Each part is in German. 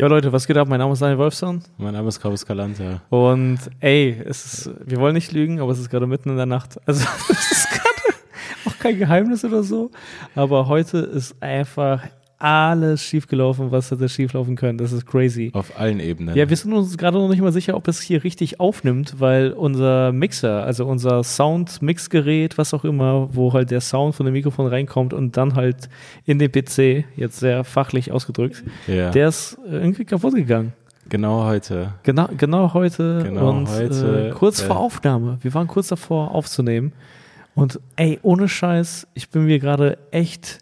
Ja, Leute, was geht ab? Mein Name ist Daniel Wolfson. Mein Name ist Carlos Calanta. Und ey, es ist, wir wollen nicht lügen, aber es ist gerade mitten in der Nacht. Also, es ist gerade auch kein Geheimnis oder so. Aber heute ist einfach alles schiefgelaufen, was hätte schieflaufen können. Das ist crazy. Auf allen Ebenen. Ja, wir sind uns gerade noch nicht mal sicher, ob es hier richtig aufnimmt, weil unser Mixer, also unser Sound-Mixgerät, was auch immer, wo halt der Sound von dem Mikrofon reinkommt und dann halt in den PC, jetzt sehr fachlich ausgedrückt, ja. der ist irgendwie kaputt gegangen. Genau heute. Genau, genau heute Genau und heute, äh, kurz äh, vor Aufnahme. Wir waren kurz davor aufzunehmen. Und ey, ohne Scheiß, ich bin mir gerade echt,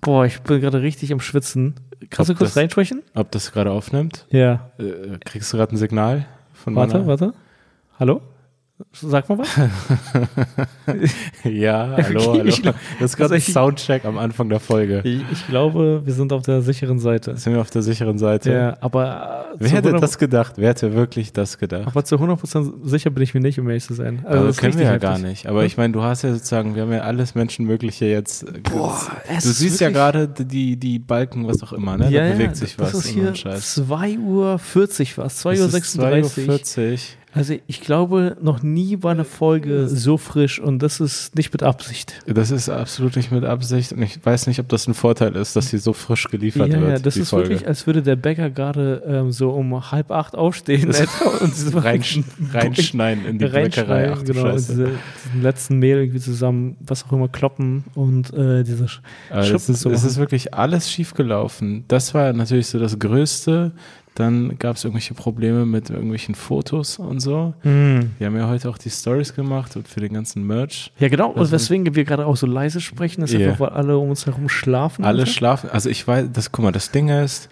boah, ich bin gerade richtig am Schwitzen. Kannst du Ob kurz das- reinsprechen? Ob das gerade aufnimmt? Ja. Äh, kriegst du gerade ein Signal von Warte, meiner? warte. Hallo? Sag mal was. Ja, hallo, Okay, hallo. ich das ist gerade ein also ich- Soundcheck am Anfang der Folge. Ich, ich glaube, wir sind auf der sicheren Seite. Sind wir auf der sicheren Seite? Ja, aber, äh, Wer hätte 100 das gedacht? Wer hätte wirklich das gedacht? aber zu 100% sicher bin ich mir nicht, um ehrlich zu sein. Also Aber das das ist können wir ja gar nicht. Aber ich meine, du hast ja sozusagen, wir haben ja alles Menschenmögliche jetzt. äh, Boah, es du ist siehst ja gerade die, die Balken, was auch immer, ne? Ja, da bewegt ja, sich das was ist und so hier ein Scheiß. 2 Uhr 40 was, 2 Uhr Es ist 36. 2.40 Uhr. Also ich glaube, noch nie war eine Folge so frisch und das ist nicht mit Absicht. Das ist absolut nicht mit Absicht und ich weiß nicht, ob das ein Vorteil ist, dass sie so frisch geliefert ja, wird. ja, das ist Folge. wirklich, als würde der Bäcker gerade ähm, so um halb acht aufstehen und Reinsch reinschneiden in die Bäckerei. Ach genau, und Scheiße. diese, diesen letzten Mehl irgendwie zusammen, was auch immer, kloppen und äh, diese Sch Aber es Schuppen ist, zu es machen. ist wirklich alles schiefgelaufen. Das war natürlich so das Größte. Dann gab es irgendwelche Probleme mit irgendwelchen Fotos und so. Hm. Wir haben ja heute auch die Stories gemacht und für den ganzen Merch. Ja, genau. Und ist- weswegen wir gerade auch so leise sprechen, ist Ja. einfach, weil alle um uns herum schlafen. Alle einfach. schlafen. Also ich weiß, das, guck mal, das Ding ist,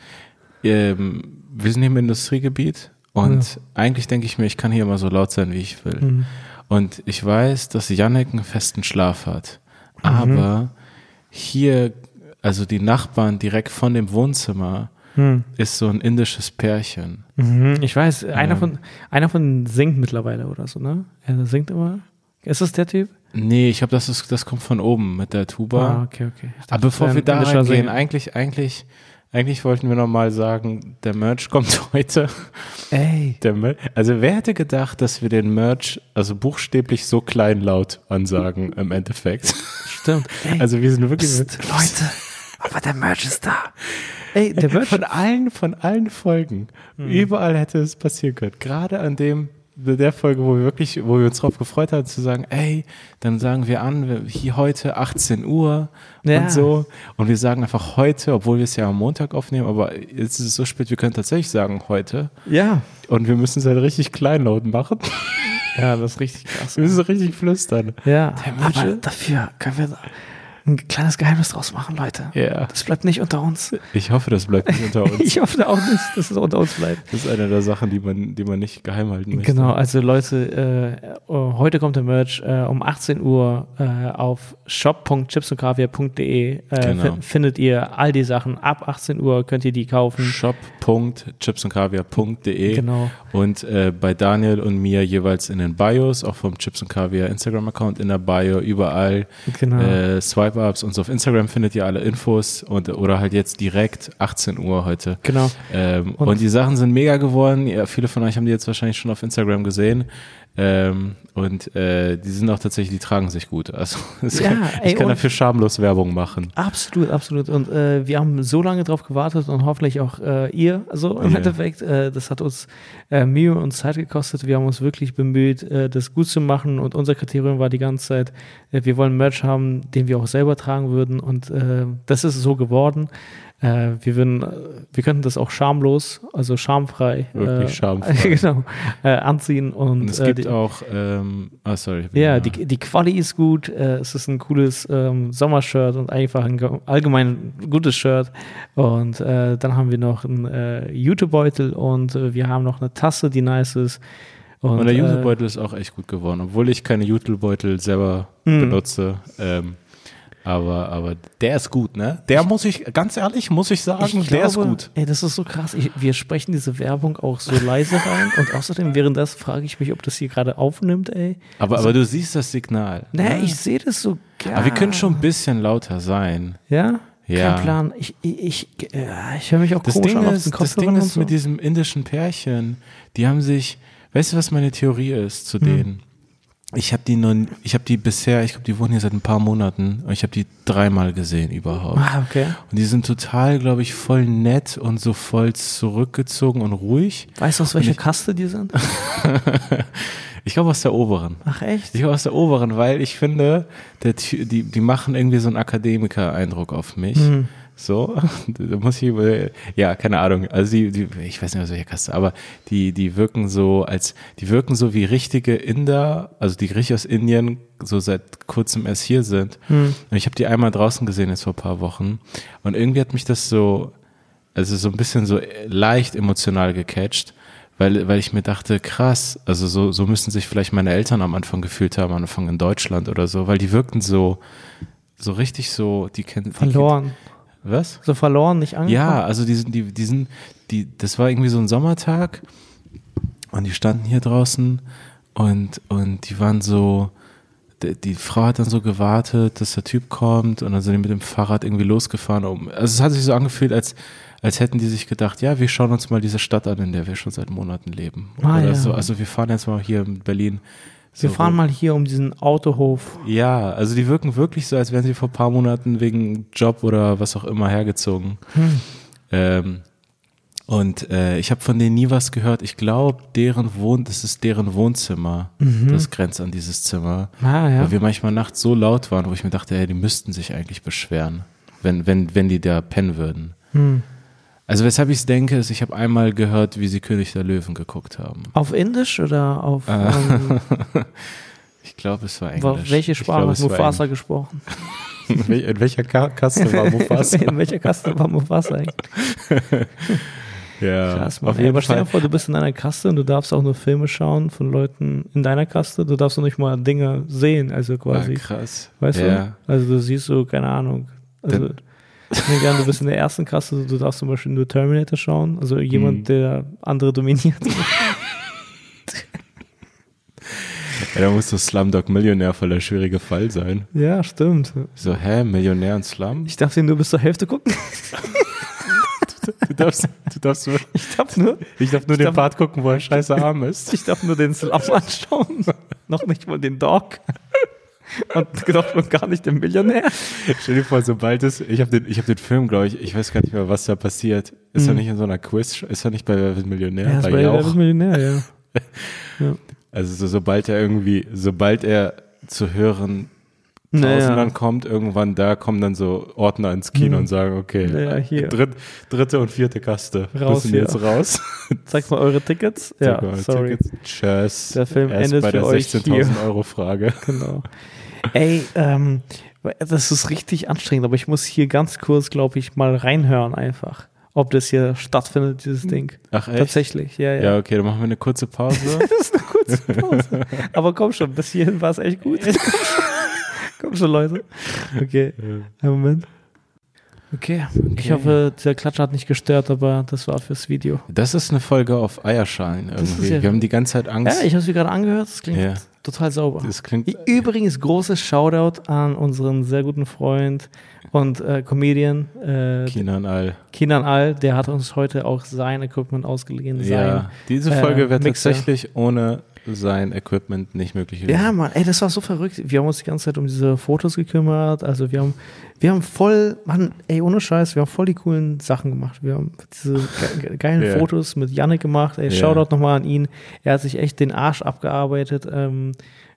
ähm, wir sind hier im Industriegebiet und eigentlich denke ich mir, ich kann hier immer so laut sein, wie ich will. Mhm. Und ich weiß, dass Yannick einen festen Schlaf hat. Mhm. Aber hier, also die Nachbarn direkt von dem Wohnzimmer, Hm. ist so ein indisches Pärchen. Mhm. Ich weiß, einer Ja. von einer von singt mittlerweile oder so, ne? Er singt immer. Ist das der Typ? Nee, ich glaube, das, ist- das kommt von oben mit der Tuba. Ah, okay, okay. Dachte, Aber bevor wir da reingehen, eigentlich, eigentlich, eigentlich wollten wir nochmal sagen, der Merch kommt heute. Ey. Der Mer also wer hätte gedacht, dass wir den Merch also buchstäblich so kleinlaut ansagen im Endeffekt? Stimmt. Ey, Also wir sind wirklich Psst, Leute, aber der Merch ist da. Ey, der Merch. von allen, von allen Folgen, Hm. überall hätte es passieren können. Gerade an dem, der Folge, wo wir wirklich, wo wir uns drauf gefreut haben, zu sagen, ey, dann sagen wir an, hier heute 18 Uhr Ja. und so. Und wir sagen einfach heute, obwohl wir es ja am Montag aufnehmen, aber jetzt ist es so spät, wir können tatsächlich sagen heute. Ja. Und wir müssen es halt richtig kleinlaut machen. Ja, das ist richtig krass. Wir müssen es richtig flüstern. Ja, aber dafür können wir ein kleines Geheimnis draus machen, Leute. Ja. Das bleibt nicht unter uns. Ich hoffe, das bleibt nicht unter uns. Ich hoffe auch nicht, dass es unter uns bleibt. Das ist eine der Sachen, die man, die man nicht geheim halten möchte. Genau, also Leute, äh, oh, heute kommt der Merch äh, um 18 Uhr äh, auf shop.chipsundkaviar.de äh, Genau. fin- findet ihr all die Sachen. Ab 18 Uhr könnt ihr die kaufen. shop.chipsundkaviar.de Genau. und äh, bei Daniel und mir jeweils in den Bios, auch vom Chips und Kaviar Instagram-Account in der Bio, überall Genau. äh, Swipe-Ups und so auf Instagram findet ihr alle Infos und oder halt jetzt direkt 18 Uhr heute. genau. Ähm, und, Und- die Sachen sind mega geworden. Ja, viele von euch haben die jetzt wahrscheinlich schon auf Instagram gesehen. Ähm, und äh, die sind auch tatsächlich, die tragen sich gut. Also es Ja, kann, ey, ich kann dafür schamlos Werbung machen. Absolut, absolut. Und äh, wir haben so lange drauf gewartet und hoffentlich auch äh, ihr. Also im Ja. Endeffekt, äh, das hat uns äh, Mühe und Zeit gekostet. Wir haben uns wirklich bemüht, äh, das gut zu machen. Und unser Kriterium war die ganze Zeit, äh, wir wollen Merch haben, den wir auch selber tragen würden. Und äh, das ist so geworden. Äh, wir würden, äh, wir könnten das auch schamlos, also schamfrei, Wirklich äh, schamfrei. genau, äh, anziehen. Und, Und es äh, gibt die, auch, ähm, ah sorry. ja, da. die, die Quali ist gut. Äh, es ist ein cooles ähm, Sommershirt und einfach ein ge- allgemein gutes Shirt. Und dann haben wir noch einen Jutebeutel und wir haben noch eine Tasse, die nice ist. Und, Und der Jutebeutel ist auch echt gut geworden, obwohl ich keine Jutebeutel selber Hm. benutze. Ähm, aber, aber der ist gut, ne? Der muss ich, ganz ehrlich, muss ich sagen, ich der ist glaube, gut. Ey, das ist so krass. Ich, wir sprechen diese Werbung auch so leise rein. Und außerdem währenddessen frage ich mich, ob das hier gerade aufnimmt, ey. Aber, aber du siehst das Signal. Nee, ne? ich sehe das so gerne. Aber wir können schon ein bisschen lauter sein. Ja? Ja. Kein Plan. Ich, ich, ich, äh, ich höre mich auch Das komisch Ding an auf ist, den das Ding ist so. mit diesem indischen Pärchen, die haben sich, weißt du, was meine Theorie ist zu Hm. denen? Ich habe die nur, ich habe die bisher, ich glaube, die wohnen hier seit ein paar Monaten und ich habe die dreimal gesehen überhaupt. Ah, okay. Und die sind total, glaube ich, voll nett und so voll zurückgezogen und ruhig. Weißt du, aus welcher ich- Kaste die sind? Ich glaube aus der oberen. Ach, echt? Ich glaube aus der oberen, weil ich finde, der, die, die machen irgendwie so einen Akademiker-Eindruck auf mich. Hm. So, da muss ich über, ja, keine Ahnung. Also die, die, ich weiß nicht aus welcher Kaste, aber die, die wirken so als, die wirken so wie richtige Inder, also die richtig aus Indien so seit kurzem erst hier sind. Hm. Und ich habe die einmal draußen gesehen jetzt vor ein paar Wochen. Und irgendwie hat mich das so, also so ein bisschen so leicht emotional gecatcht, weil, weil ich mir dachte, krass, also so, so müssen sich vielleicht meine Eltern am Anfang gefühlt haben, am Anfang in Deutschland oder so, weil die wirkten so, so richtig so, die kennen. Verloren. Was? So verloren, nicht angekommen? Ja, also die sind, die, die sind, die, das war irgendwie so ein Sommertag und die standen hier draußen und, und die waren so, die, die Frau hat dann so gewartet, dass der Typ kommt und dann sind die mit dem Fahrrad irgendwie losgefahren. Um, also es hat sich so angefühlt, als, als hätten die sich gedacht, ja, wir schauen uns mal diese Stadt an, in der wir schon seit Monaten leben. Ah, Oder ja. so. Also wir fahren jetzt mal hier in Berlin. Wir so fahren mal hier um diesen Autohof. Ja, also die wirken wirklich so, als wären sie vor ein paar Monaten wegen Job oder was auch immer hergezogen. Hm. Ähm, und äh, ich habe von denen nie was gehört. Ich glaube, deren Wohn, das ist deren Wohnzimmer. Das grenzt an dieses Zimmer. Ah, Mhm. ja. Weil wir manchmal nachts so laut waren, wo ich mir dachte, ey, die müssten sich eigentlich beschweren, wenn, wenn, wenn die da pennen würden. Hm. Also weshalb ich es denke, ist, ich habe einmal gehört, wie sie König der Löwen geguckt haben. Auf Indisch oder auf Äh, ähm, Ich glaube, es war Englisch. welche Sprache hat Mufasa gesprochen? In wel- In welcher Ka Kaste war Mufasa? In welcher Kaste war Mufasa eigentlich? ja, Krass, Mann. auf Ey, jeden aber stell dir vor, du bist in einer Kaste und du darfst auch nur Filme schauen von Leuten in deiner Kaste. Du darfst noch nicht mal Dinge sehen, also quasi. Ah, krass. Weißt ja. du? Also du siehst so, keine Ahnung. Also, Dann- an, du bist in der ersten Kaste, du darfst zum Beispiel nur Terminator schauen. Also jemand, Mhm. der andere dominiert. Ja, da muss so Slumdog Millionär voll der schwierige Fall sein. ja, stimmt. So, hä, Millionär und Slum? Ich darf den nur bis zur Hälfte gucken. Du darfst, du darfst nur, Ich darf nur, ich darf nur Ich den darf- Part gucken, wo er scheiße arm ist. ich darf nur den Slum anschauen. Noch nicht mal den Dog. Und noch noch gar nicht den Millionär. Stell dir vor, sobald es, ich habe den, ich hab den Film, glaube ich, ich weiß gar nicht mehr, was da passiert. Ist er Mhm. nicht in so einer Quiz, ist er nicht bei Wer wird Millionär? Ja, bei bei Wer wird Millionär, ja. ja. Also so, sobald er irgendwie, sobald er zu höheren Tausendern Naja. kommt, irgendwann da kommen dann so Ordner ins Kino Hm. und sagen, okay, Naja. Dritt, dritte und vierte Kaste Raus müssen jetzt raus. Zeigt mal eure Tickets. Sag Ja, sorry. Tickets. Tschüss. Der Film Erst endet bei der für euch 16.000 Euro Frage. Genau. Ey, ähm, das ist richtig anstrengend, aber ich muss hier ganz kurz, glaube ich, mal reinhören einfach, ob das hier stattfindet, dieses Ding. Ach echt? Tatsächlich, ja, ja. Ja, okay, dann machen wir eine kurze Pause. Das ist eine kurze Pause. aber komm schon, bis hierhin war es echt gut. komm, schon. Leute. Okay, einen Moment. Okay, ich Okay. hoffe, der Klatsch hat nicht gestört, aber das war fürs Video. Das ist eine Folge auf Eierschalen irgendwie. ja- wir haben die ganze Zeit Angst. Ja, ich habe mir gerade angehört, das klingt Ja. Total sauber. das klingt, Übrigens, großes Shoutout an unseren sehr guten Freund und äh, Comedian äh, Kinan All. Kinan Al, der hat uns heute auch sein Equipment ausgeliehen. Sein. Ja, diese äh, Folge wäre Mixer. tatsächlich ohne sein Equipment nicht möglich gewesen. Ja, Mann, ey, das war so verrückt. Wir haben uns die ganze Zeit um diese Fotos gekümmert. Also wir haben, wir haben voll, Mann, ey, ohne Scheiß, wir haben voll die coolen Sachen gemacht. Wir haben diese ge ge- geilen Ja. Fotos mit Yannick gemacht. Ey, Ja. Shoutout nochmal an ihn. Er hat sich echt den Arsch abgearbeitet. Ähm,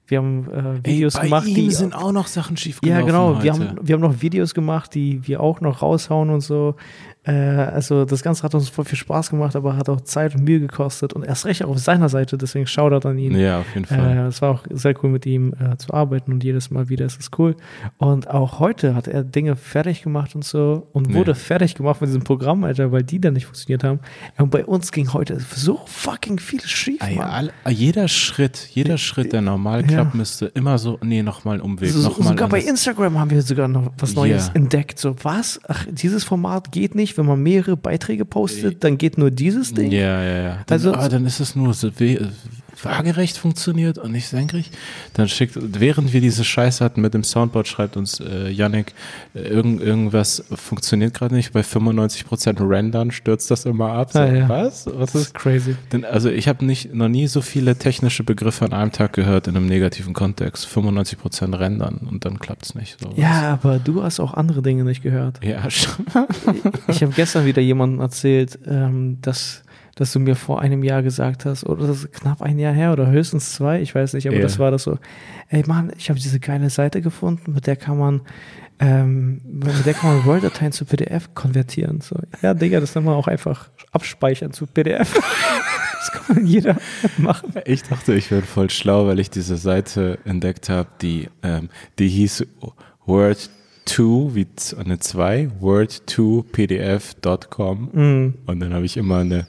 wir haben äh, Videos Ey, bei gemacht, ihm die sind auch noch Sachen schief Ja, genau. Heute. Wir haben, wir haben noch Videos gemacht, die wir auch noch raushauen und so. Äh, also das Ganze hat uns voll viel Spaß gemacht, aber hat auch Zeit und Mühe gekostet und erst recht auch auf seiner Seite, deswegen Shoutout an ihn. ja, auf jeden Fall. Äh, es war auch sehr cool mit ihm äh, zu arbeiten und jedes Mal wieder ist es cool. Und auch heute hat er Dinge fertig gemacht und so und Nee. wurde fertig gemacht mit diesem Programm, Alter, weil die dann nicht funktioniert haben. Und bei uns ging heute so fucking viel schief, Ey, all, jeder Schritt, jeder Schritt, der normal Ja. klappt, müsste immer so, nee, nochmal einen Umweg, So, sogar bei Instagram haben wir sogar noch was Neues Ja. entdeckt. So, was? Ach, dieses Format geht nicht, wenn man mehrere Beiträge postet, dann geht nur dieses Ding. Ja, ja, ja. Dann, Also- ah, dann ist es nur waagerecht funktioniert und nicht senkrecht. Dann schickt, während wir diese Scheiße hatten mit dem Soundboard, schreibt uns äh, Yannick, äh, irgend, irgendwas funktioniert gerade nicht. Bei 95% Rendern stürzt das immer ab. So, Ah, ja. Was? Was Das ist crazy. denn, also ich habe nicht noch nie so viele technische Begriffe an einem Tag gehört in einem negativen Kontext. 95% rendern und dann klappt's nicht. So. Ja, aber du hast auch andere Dinge nicht gehört. Ja, schon. Ich habe gestern wieder jemandem erzählt, ähm, dass, dass du mir vor einem Jahr gesagt hast, oder das ist knapp ein Jahr her oder höchstens zwei, ich weiß nicht, aber Ja. das war das so. Ey Mann, ich habe diese geile Seite gefunden, mit der kann man ähm, mit der kann man Word-Dateien zu PDF konvertieren. So, ja, Digga, das kann man auch einfach abspeichern zu PDF. das kann man jeder machen. Ich dachte, ich wäre voll schlau, weil ich diese Seite entdeckt habe, die, ähm, die hieß Word2, wie z- eine 2, word2pdf.com. Mm. Und dann habe ich immer eine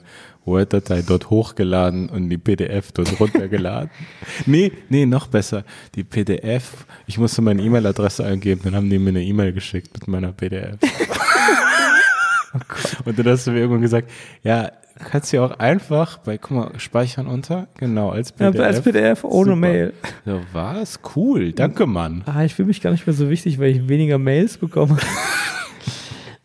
Word-Datei dort hochgeladen und die PDF dort runtergeladen. nee, nee, noch besser. Die PDF, ich musste meine E-Mail-Adresse eingeben, dann haben die mir eine E-Mail geschickt mit meiner PDF. und dann hast du mir irgendwann gesagt, ja, kannst du auch einfach bei, guck mal, speichern unter, genau, als Ja, PDF. als PDF ohne Super. Mail. So, was? Cool, danke, Mann. Ah, ich fühle mich gar nicht mehr so wichtig, weil ich weniger Mails bekomme.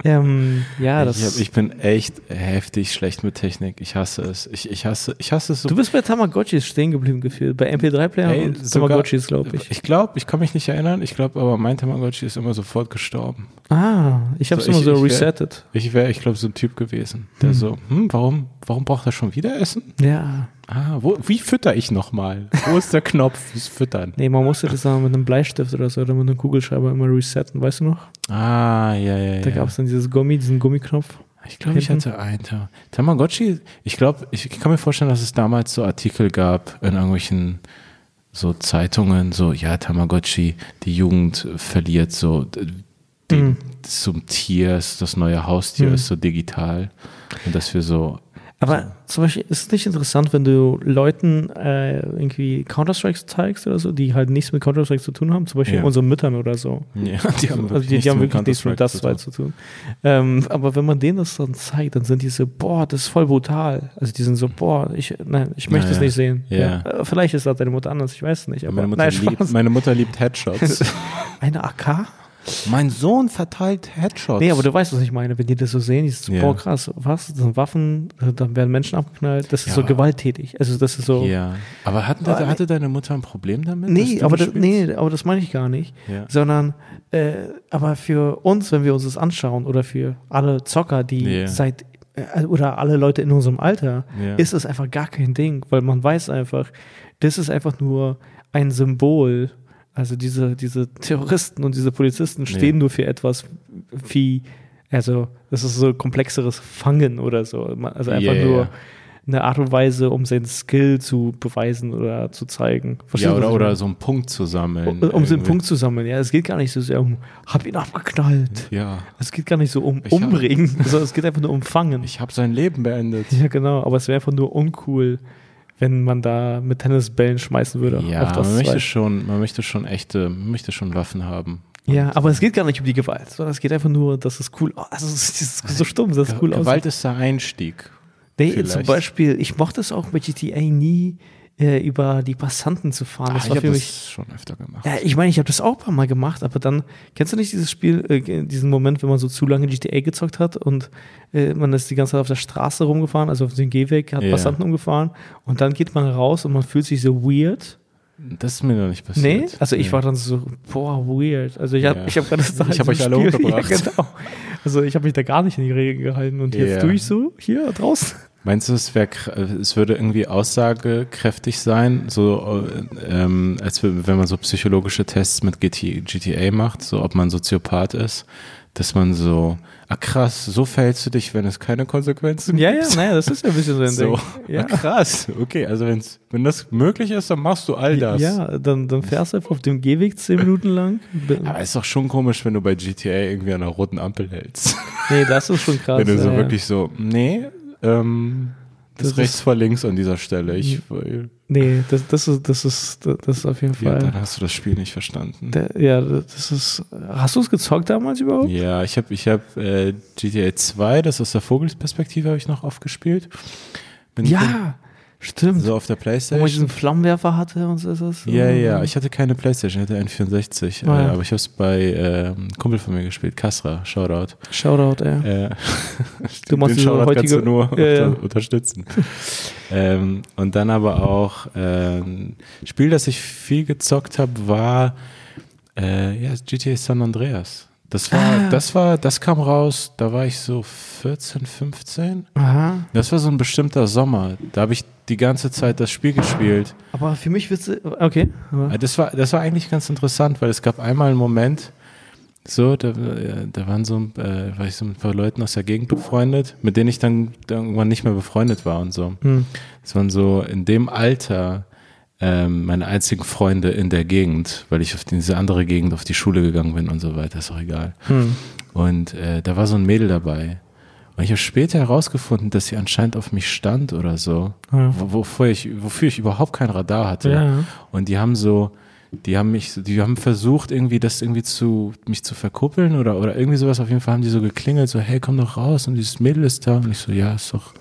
ähm, ja, das. ich, hab, ich bin echt heftig schlecht mit Technik. Ich hasse es. Ich, ich hasse, ich hasse es so du bist bei Tamagotchis stehen geblieben gefühlt. Bei MP3-Playern Ey, und Tamagotchis, glaube ich. Ich glaube, ich kann mich nicht erinnern. Ich glaube aber, mein Tamagotchi ist immer sofort gestorben. Ah, ich habe es So, immer ich- so ich resettet. Ich wäre, ich glaube, so ein Typ gewesen, der Hm. so, hm, warum, warum braucht er schon wieder Essen? Ja. Ah, wo, wie fütter ich nochmal? Wo ist der Knopf fürs Füttern? Nee, man musste das mit einem Bleistift oder so oder mit einem Kugelschreiber immer resetten, weißt du noch? Ah, ja, ja, Da ja. gab es dann dieses Gummi, diesen Gummiknopf. Ich glaube, ich hatte einen. Ta- Tamagotchi, ich glaube, ich kann mir vorstellen, dass es damals so Artikel gab in irgendwelchen so Zeitungen, so, ja, Tamagotchi, die Jugend verliert so den, Mhm. zum Tier, das neue Haustier Mhm. ist so digital. Und dass wir so, Aber zum Beispiel ist es nicht interessant, wenn du Leuten äh, irgendwie Counter-Strike zeigst oder so, die halt nichts mit Counter-Strike zu tun haben, zum Beispiel Ja. unseren Müttern oder so. ja, die haben also die, die haben wirklich nichts mit das zu tun. zu tun. Ähm, aber wenn man denen das dann zeigt, dann sind die so, boah, das ist voll brutal. Also die sind so, boah, ich, nein, ich möchte es ja. nicht sehen. Ja. Äh, Vielleicht ist das deine Mutter anders, ich weiß es nicht. Aber Meine Mutter, nein, liebt, meine Mutter liebt Headshots. Eine AK? Mein Sohn verteilt Headshots. Nee, aber du weißt, was ich meine. Wenn die das so sehen, die sind so, Ja. boah, krass, was? Das sind Waffen, dann werden Menschen abgeknallt. Das ist Ja. so gewalttätig. Also das ist so. Ja, aber hatten, Aber- hatte deine Mutter ein Problem damit? Nee, aber das, nee, aber das meine ich gar nicht. Ja. Sondern, äh, aber für uns, wenn wir uns das anschauen, oder für alle Zocker, die Ja. seit, äh, oder alle Leute in unserem Alter, Ja. ist es einfach gar kein Ding, weil man weiß einfach, das ist einfach nur ein Symbol. Also diese, diese Terroristen und diese Polizisten stehen Ja. nur für etwas wie, also das ist so komplexeres Fangen oder so. Also einfach ja, nur eine Art und Weise, um seinen Skill zu beweisen oder zu zeigen. Verstehst Ja, oder, oder so einen Punkt zu sammeln. Um, um den irgendwie. Punkt zu sammeln, ja. Es geht gar nicht so sehr um, hab ihn abgeknallt. Ja, Es geht gar nicht so um Ich umbringen, sondern es geht einfach nur um fangen. ich habe sein Leben beendet. ja, genau. Aber es wäre einfach nur uncool, wenn man da mit Tennisbällen schmeißen würde. Ja, man möchte zwei. schon, man möchte schon echte, man möchte schon Waffen haben. Ja, aber es geht gar nicht um die Gewalt, sondern es geht einfach nur, dass es cool, oh, also es ist so stumm, dass es cool Gewalt aussieht. ist der Einstieg. Nee, vielleicht. zum Beispiel, ich mochte es auch bei GTA nie, äh, über die Passanten zu fahren. Ah, Das ich war habe für das mich schon öfter gemacht. Ja, ich meine, ich habe das auch ein paar Mal gemacht, aber dann, kennst du nicht dieses Spiel, äh, diesen Moment, wenn man so zu lange GTA gezockt hat und äh, man ist die ganze Zeit auf der Straße rumgefahren, also auf dem Gehweg, hat Ja. Passanten umgefahren und dann geht man raus und man fühlt sich so weird. Das ist mir noch nicht passiert. Nee, also ich Nee. war dann so, boah, weird. Also ich habe Ja. ich hab gerade gesagt, Ich hab euch alle umgebracht. Ja, genau. Also ich habe mich da gar nicht in die Regeln gehalten und jetzt Ja. tue ich so hier draußen. Meinst du, es, wär, es würde irgendwie aussagekräftig sein, so äh, ähm, als wenn man so psychologische Tests mit GT, GTA macht, so ob man Soziopath ist, dass man so, ah krass, so verhältst du dich, wenn es keine Konsequenzen Ja, ja, gibt. naja, das ist ja ein bisschen so ein So, Ding. Ja. ah, krass, okay, also wenn's, wenn das möglich ist, dann machst du all das. Ja, dann, dann fährst du einfach auf dem Gehweg zehn Minuten lang. Aber ist doch schon komisch, wenn du bei GTA irgendwie an einer roten Ampel hältst. Nee, das ist schon krass. wenn du so ja, ja. wirklich so, nee, ähm, das, Das ist rechts vor links an dieser Stelle. Ich, Nee, das, das, ist, das, ist, das ist auf jeden ja, Fall. dann hast du das Spiel nicht verstanden. Der, ja, das ist. Hast du es gezockt damals überhaupt? Ja, ich habe ich hab, äh, GTA 2, das aus der Vogelsperspektive habe ich noch oft gespielt. Bin- Ja, Stimmt. So auf der Wo man Playstation. diesen Flammenwerfer hatte und so ist das. Ja, ja, ich hatte keine Playstation, ich hatte einen 64, Ah, äh, ja. aber ich habe es bei äh, einem Kumpel von mir gespielt, Kasra, Shoutout. Shoutout, ey. Äh, Du machst den Shoutout kannst du heutige- nur Ja, ja. unter, unterstützen. ähm, und dann aber auch ein Spiel, das ich viel gezockt habe, war äh, ja, GTA San Andreas. Das war, Ah. das war, das kam raus, da war ich so 14, 15. Aha. Das war so ein bestimmter Sommer. Da habe ich die ganze Zeit das Spiel gespielt. Aber für mich wird's. Okay. Das war, das war eigentlich ganz interessant, weil es gab einmal einen Moment, so, da, äh, da waren so, äh, war ich so mit ein paar Leuten aus der Gegend befreundet, mit denen ich dann irgendwann nicht mehr befreundet war und so. hm. Das waren so in dem Alter ähm, meine einzigen Freunde in der Gegend, weil ich auf diese andere Gegend auf die Schule gegangen bin und so weiter, ist auch egal. Hm. Und äh, da war so ein Mädel dabei. Und ich habe später herausgefunden, dass sie anscheinend auf mich stand oder so, Ja. wo, wofür, ich, wofür ich überhaupt kein Radar hatte. Ja. Und die haben so, die haben mich, die haben versucht, irgendwie das irgendwie zu, mich zu verkuppeln oder, oder irgendwie sowas. Auf jeden Fall haben die so geklingelt, so, hey, komm doch raus und dieses Mädel ist da. Und ich so, ja, ist doch,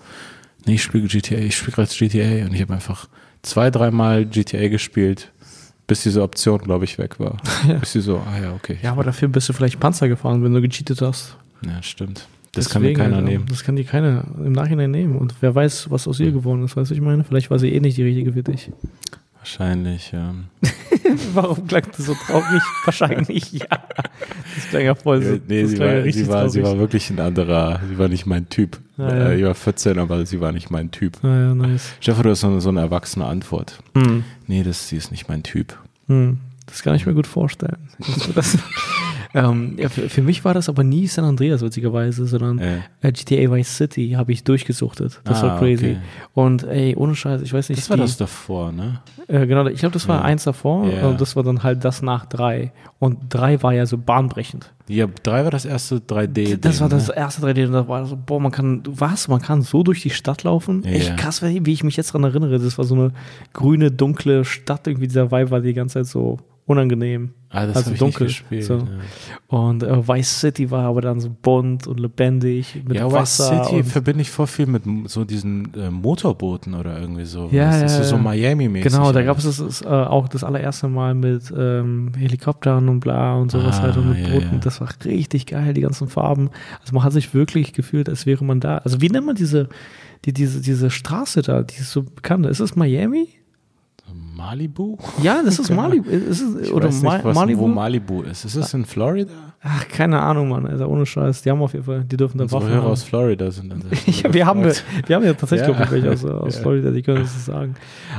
nee, ich spiele GTA, ich spiele gerade GTA. Und ich habe einfach zwei, dreimal GTA gespielt, bis diese Option, glaube ich, weg war. Ja. Bis sie so, ah ja, okay. ja, aber dafür bist du vielleicht Panzer gefahren, wenn du gecheatet hast. Ja, stimmt. Das kann mir Deswegen, keiner nehmen. Das kann dir keiner im Nachhinein nehmen. Und wer weiß, was aus ihr geworden ist, weißt du, ich meine? Vielleicht war sie eh nicht die richtige für dich. Wahrscheinlich, ja. Warum klang das so traurig? Wahrscheinlich, ja. Das klang ja voll so. nee, sie ja war, richtig sie, war, sie war wirklich ein anderer, sie war nicht mein Typ. Ah, ja. Äh, Ich war 14, aber sie war nicht mein Typ. Ah, ja, nice. Stefan, du hast so eine, so eine erwachsene Antwort. Hm. Nee, das, sie ist nicht mein Typ. Hm. Das kann ich mir gut vorstellen. Ähm, ja, für, für mich war das aber nie San Andreas, witzigerweise, sondern Äh, GTA Vice City habe ich durchgesuchtet. Das Ah, war crazy. okay. Und ey, ohne Scheiß, ich weiß nicht. das war die- das davor, ne? Äh, genau, ich glaube, das war Ja. eins davor Ja. und das war dann halt das nach drei. Und drei war ja so bahnbrechend. Ja, drei war das erste 3D. das war das Ne? erste 3D und da war so, boah, man kann, was, man kann so durch die Stadt laufen? Ja. Echt krass, wie ich mich jetzt dran erinnere. Das war so eine grüne, dunkle Stadt, irgendwie dieser Vibe war die ganze Zeit so unangenehm. Ah, das also dunkel, gespielt. so. Ja, Und äh, Vice City war aber dann so bunt und lebendig mit ja Wasser. Vice City verbinde ich voll viel mit so diesen äh, Motorbooten oder irgendwie so. Ja, das ist ja, so, so. Miami-mäßig. Genau, da alles. gab es äh, auch das allererste Mal mit ähm, Helikoptern und bla und sowas Ah, halt und mit Booten. Das war richtig geil, die ganzen Farben. Also man hat sich wirklich gefühlt, als wäre man da. Also wie nennt man diese, die, diese, diese Straße da, die ist so bekannt? Ist es Miami? Malibu? Ja, das ist Malibu. Ist es, Ich oder weiß nicht, was, Malibu? wo Malibu ist. Ist es in Florida? Ach, keine Ahnung, Mann. Also ohne Scheiß. Die haben auf jeden Fall, die dürfen da Unsere Waffen Hörer haben. aus Florida sind dann. Ja, wir, haben, wir, wir haben ja tatsächlich Ja. welche aus, aus Ja. Florida, die können das sagen.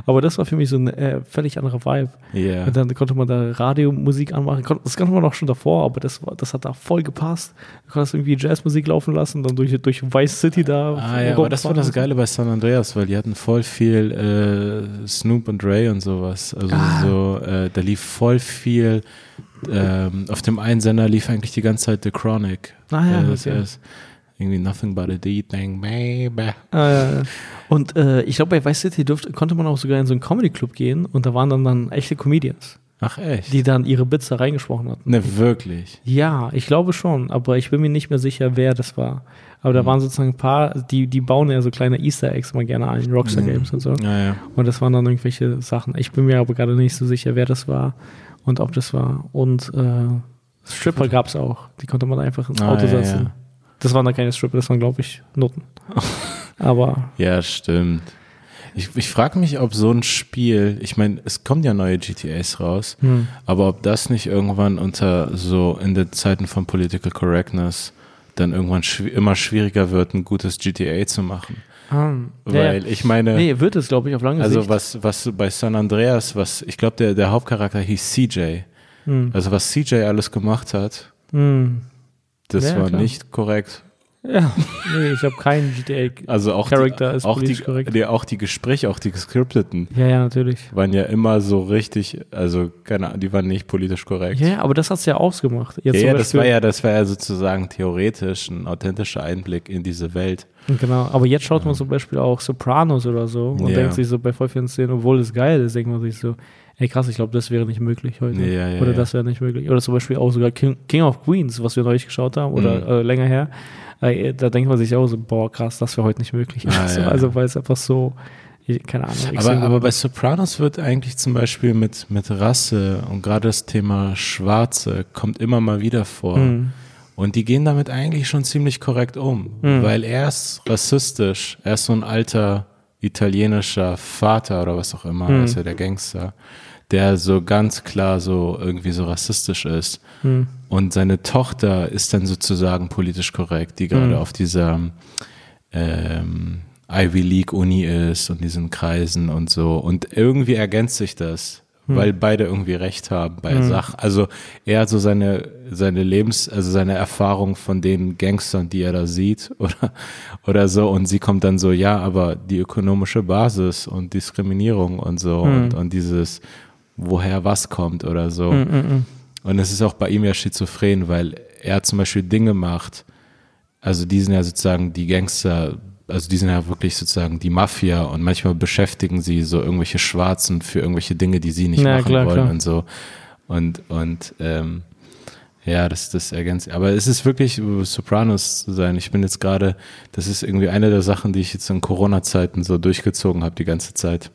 Aber das war für mich so ein äh, völlig anderer Vibe. Ja. Und dann konnte man da Radiomusik anmachen. Das konnte man auch schon davor, aber das, war, das hat da voll gepasst. Du konntest irgendwie Jazzmusik laufen lassen, dann durch, durch Vice City da. Ah ja, aber das war das. Geile bei San Andreas, weil die hatten voll viel äh, Snoop und Ray und sowas. Also Ah. so, äh, da lief voll viel. Ähm, auf dem einen Sender lief eigentlich die ganze Zeit The Chronic. Ah ja, Äh, das okay. ist irgendwie Nothing but a D-Thing, baby. Ja. Und äh, ich glaube, bei Vice City durfte, konnte man auch sogar in so einen Comedy-Club gehen und da waren dann, dann echte Comedians, Ach echt? die dann ihre Bits da reingesprochen hatten. ne, wirklich. Ja, ich glaube schon, aber ich bin mir nicht mehr sicher, wer das war. Aber da Mhm. waren sozusagen ein paar, die, die bauen ja so kleine Easter Eggs mal gerne ein, Rockstar Mhm. Games und so. Ja, ja. Und das waren dann irgendwelche Sachen. Ich bin mir aber gerade nicht so sicher, wer das war und ob das war. Und äh, Stripper gab es auch. Die konnte man einfach ins Ah, Auto setzen. ja. Das waren dann keine Stripper, das waren, glaube ich, Noten. aber Ja, stimmt. Ich, ich frage mich, ob so ein Spiel, ich meine, es kommen ja neue GTAs raus, hm. aber ob das nicht irgendwann unter so in den Zeiten von Political Correctness dann irgendwann schw immer schwieriger wird, ein gutes GTA zu machen. ah, Weil ja, ich meine, nee, wird es, glaube ich, auf lange also Sicht. was, was bei San Andreas, was, ich glaube, der, der Hauptcharakter hieß CJ. Hm. Also was CJ alles gemacht hat, Hm. das Ja, war klar. nicht korrekt. Ja, nee, ich habe keinen GTA. Also auch Charakter die, ist auch die, korrekt. nee, auch die Gespräche, auch die gescripteten, Ja, ja, natürlich. waren ja immer so richtig, also keine Ahnung, die waren nicht politisch korrekt. Ja, aber das hat's ja ausgemacht. Jetzt ja, ja, das war ja, das war ja sozusagen theoretisch ein authentischer Einblick in diese Welt. Genau, aber jetzt schaut man zum Beispiel auch Sopranos oder so und Ja. denkt sich so bei voll vielen Szenen, obwohl es geil ist, denkt man sich so, ey krass, ich glaube, das wäre nicht möglich heute. Ja, oder das wäre nicht möglich. Oder zum Beispiel auch sogar King, King of Queens, was wir neulich geschaut haben oder Mhm. äh, länger her. Da denkt man sich auch so, boah, krass, das wäre heute nicht möglich. Ah, also, ja. also weil es einfach so keine Ahnung. Aber, aber bei Sopranos wird eigentlich zum Beispiel mit, mit Rasse und gerade das Thema Schwarze kommt immer mal wieder vor. Hm. Und die gehen damit eigentlich schon ziemlich korrekt um, Hm. weil er ist rassistisch, er ist so ein alter italienischer Vater oder was auch immer, Hm. ist ja der Gangster, der so ganz klar so irgendwie so rassistisch ist. Hm. Und seine Tochter ist dann sozusagen politisch korrekt, die gerade Hm. auf dieser ähm, Ivy League Uni ist und diesen Kreisen und so. Und irgendwie ergänzt sich das, weil beide irgendwie recht haben bei Sachen. Also er hat so seine, seine Lebens-, also seine Erfahrung von den Gangstern, die er da sieht oder, oder so. Und sie kommt dann so, ja, aber die ökonomische Basis und Diskriminierung und so und, und dieses, woher was kommt oder so. Hm, Und es ist auch bei ihm ja schizophren, weil er zum Beispiel Dinge macht, also die sind ja sozusagen die Gangster, also die sind ja wirklich sozusagen die Mafia und manchmal beschäftigen sie so irgendwelche Schwarzen für irgendwelche Dinge, die sie nicht Ja, machen klar, wollen klar. und so. Und, und ähm, ja, das, das ergänzt. Aber es ist wirklich Sopranos zu sein. Ich bin jetzt gerade, das ist irgendwie eine der Sachen, die ich jetzt in Corona-Zeiten so durchgezogen habe die ganze Zeit.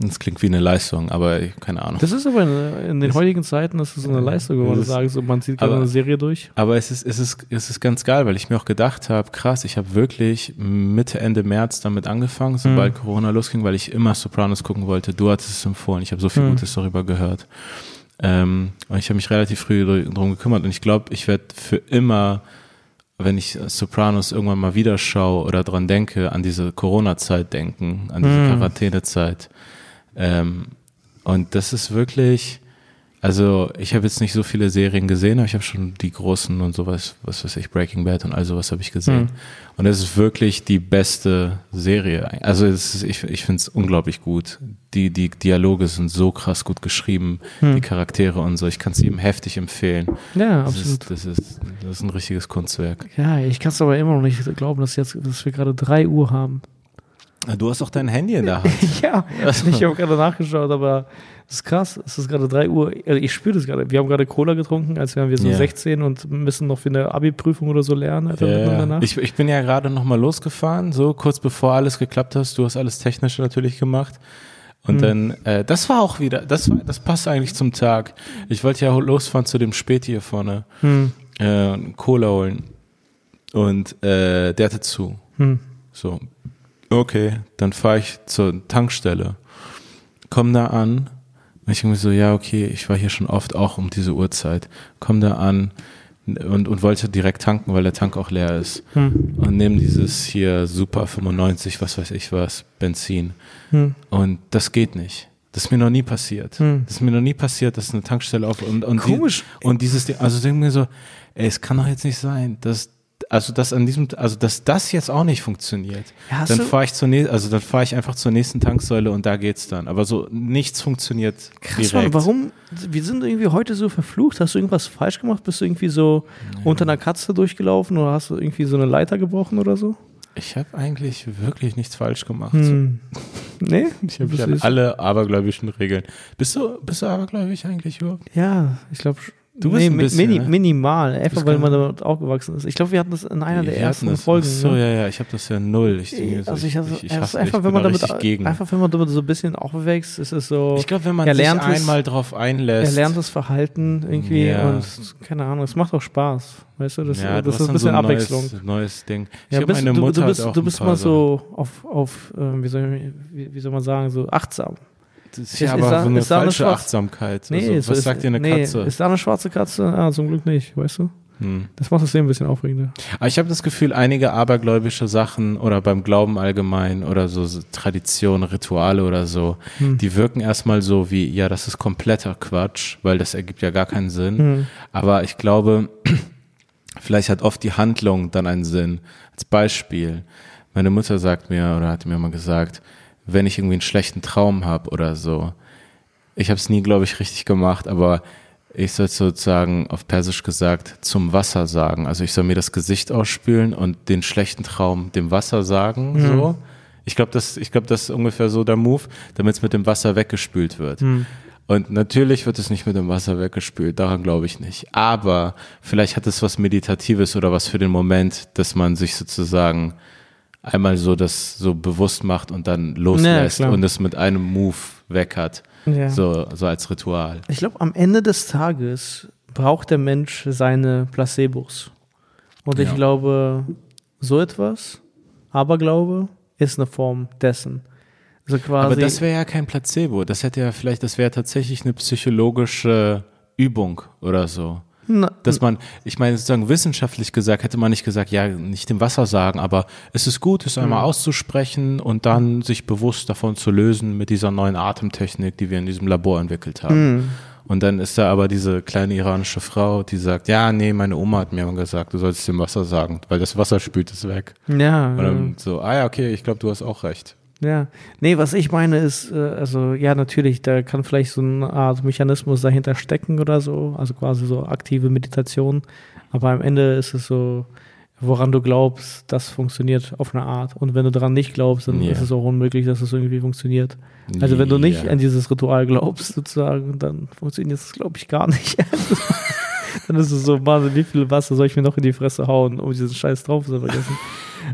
Das klingt wie eine Leistung, aber keine Ahnung. Das ist aber in, in den heutigen Zeiten, das ist so eine Leistung, Das ist- sagen so, man zieht gerade eine Serie durch. Aber es ist, es ist, es ist ganz geil, weil ich mir auch gedacht habe, krass, ich habe wirklich Mitte, Ende März damit angefangen, sobald Corona losging, weil ich immer Sopranos gucken wollte. Du hattest es empfohlen, ich habe so viel Mhm. Gutes darüber gehört. Ähm, und ich habe mich relativ früh drum gekümmert und ich glaube, ich werde für immer, wenn ich Sopranos irgendwann mal wieder schaue oder dran denke, an diese Corona-Zeit denken, an diese Quarantänezeit. Ähm, und das ist wirklich, also ich habe jetzt nicht so viele Serien gesehen, aber ich habe schon die großen und sowas, was weiß ich, Breaking Bad und all sowas habe ich gesehen. Und es ist wirklich die beste Serie. Also ist, ich, ich finde es unglaublich gut. Die, die Dialoge sind so krass gut geschrieben, die Charaktere und so. Ich kann es jedem heftig empfehlen. Ja, Das absolut. ist, das, ist, das ist ein richtiges Kunstwerk. Ja, ich kann es aber immer noch nicht glauben, dass, jetzt, dass wir gerade 3 Uhr haben. Du hast auch dein Handy in der Hand. ja, ich habe gerade nachgeschaut, aber das ist krass. Es ist gerade 3 Uhr. Also ich spüre das gerade. Wir haben gerade Cola getrunken, als wären wir so Ja. 16 und müssen noch für eine Abi-Prüfung oder so lernen. Alter, Nacht. ich, ich bin ja gerade nochmal losgefahren, so kurz bevor alles geklappt hast. Du hast alles technisch natürlich gemacht. Und dann, äh, das war auch wieder, das war, das passt eigentlich zum Tag. Ich wollte ja losfahren zu dem Späti hier vorne, Hm. äh, Cola holen. Und äh, der hatte zu. Hm. So, okay, dann fahre ich zur Tankstelle, komm da an. Und ich irgendwie so, ja, okay, ich war hier schon oft auch um diese Uhrzeit. Komm da an und, und wollte direkt tanken, weil der Tank auch leer ist. Hm. Und nehme dieses hier Super 95, was weiß ich was, Benzin. Hm. Und das geht nicht. Das ist mir noch nie passiert. Hm. Das ist mir noch nie passiert, dass eine Tankstelle auf und, und Komisch. Die, und dieses Ding, also denke mir so, ey, es kann doch jetzt nicht sein, dass also dass an diesem, also dass das jetzt auch nicht funktioniert. Ja, dann fahre ich zur nächsten, also dann fahre ich einfach zur nächsten Tanksäule und da geht's dann. Aber so nichts funktioniert Krass, direkt. Mann, warum? Wir sind irgendwie heute so verflucht. Hast du irgendwas falsch gemacht? Bist du irgendwie so unter einer Katze durchgelaufen oder hast du irgendwie so eine Leiter gebrochen oder so? Ich habe eigentlich wirklich nichts falsch gemacht. Hm. Nee? Ich habe alle abergläubischen Regeln. Bist du, bist du abergläubig eigentlich überhaupt? Ja, ich glaube. Du bist ein bisschen, mini, ne? minimal, einfach bist weil man damit aufgewachsen ist. Ich glaube, wir hatten das in einer der ersten das- Folgen. Ach So, ne? ja, ja, ich habe das ja null. Ich, so, also ich, also, ich, ich, ist hasse, einfach, ich wenn man da damit, einfach wenn man damit so ein bisschen aufwächst, ist es so. Ich glaube, wenn man sich einmal drauf einlässt. er lernt das Verhalten irgendwie Ja. und keine Ahnung, es macht auch Spaß. Weißt du, das, ja, du das hast ist ein bisschen so ein Abwechslung. Neues, neues Ding. Ich Ja, hab bist, meine du, Mutter du bist, hat auch du bist mal so auf, auf ähm, wie, soll, ich- wie, wie soll man sagen, so achtsam. Das ist ist- ja ist aber da- so eine ist da eine falsche Schwarz- Achtsamkeit. Nee, also, so was ist, sagt dir eine nee, Katze? Ist da eine schwarze Katze? Ah, zum Glück nicht, weißt du? Hm. Das macht das Leben ein bisschen aufregender. Aber ich habe das Gefühl, einige abergläubische Sachen oder beim Glauben allgemein oder so, so Traditionen, Rituale oder so, Hm. die wirken erstmal so wie, ja, das ist kompletter Quatsch, weil das ergibt ja gar keinen Sinn. Hm. Aber ich glaube, vielleicht hat oft die Handlung dann einen Sinn. Als Beispiel, meine Mutter sagt mir oder hat mir mal gesagt, wenn ich irgendwie einen schlechten Traum habe oder so, ich habe es nie, glaube ich, richtig gemacht, aber ich soll sozusagen auf Persisch gesagt zum Wasser sagen. Also ich soll mir das Gesicht ausspülen und den schlechten Traum dem Wasser sagen. So. Ich glaube, das, ich glaube, das ist ungefähr so der Move, damit es mit dem Wasser weggespült wird. Und natürlich wird es nicht mit dem Wasser weggespült, daran glaube ich nicht. Aber vielleicht hat es was Meditatives oder was für den Moment, dass man sich sozusagen einmal so das so bewusst macht und dann loslässt klar. und es mit einem Move weg hat. Ja. So, so als Ritual. Ich glaube, am Ende des Tages braucht der Mensch seine Placebos. Und ich Ja. glaube, so etwas, Aberglaube, ist eine Form dessen. Also Aber das wäre ja kein Placebo. Das hätte ja vielleicht, das wäre tatsächlich eine psychologische Übung oder so. Na, Dass man, ich meine, sozusagen wissenschaftlich gesagt, hätte man nicht gesagt, ja, nicht dem Wasser sagen, aber es ist gut, es einmal auszusprechen und dann sich bewusst davon zu lösen mit dieser neuen Atemtechnik, die wir in diesem Labor entwickelt haben. Und dann ist da aber diese kleine iranische Frau, die sagt, ja, nee, meine Oma hat mir mal gesagt, du sollst dem Wasser sagen, weil das Wasser spült es weg. ja, Und dann so, ah ja, okay, ich glaube, du hast auch recht. Ja. Nee, was ich meine ist, äh, also ja, natürlich, da kann vielleicht so eine Art Mechanismus dahinter stecken oder so, also quasi so aktive Meditation. Aber am Ende ist es so, woran du glaubst, das funktioniert auf eine Art. Und wenn du daran nicht glaubst, dann Ja. ist es auch unmöglich, dass es irgendwie funktioniert. Also wenn du nicht Ja. an dieses Ritual glaubst, sozusagen, dann funktioniert es, glaube ich, gar nicht. dann ist es so, Mann, wie viel Wasser soll ich mir noch in die Fresse hauen, um diesen Scheiß drauf zu vergessen.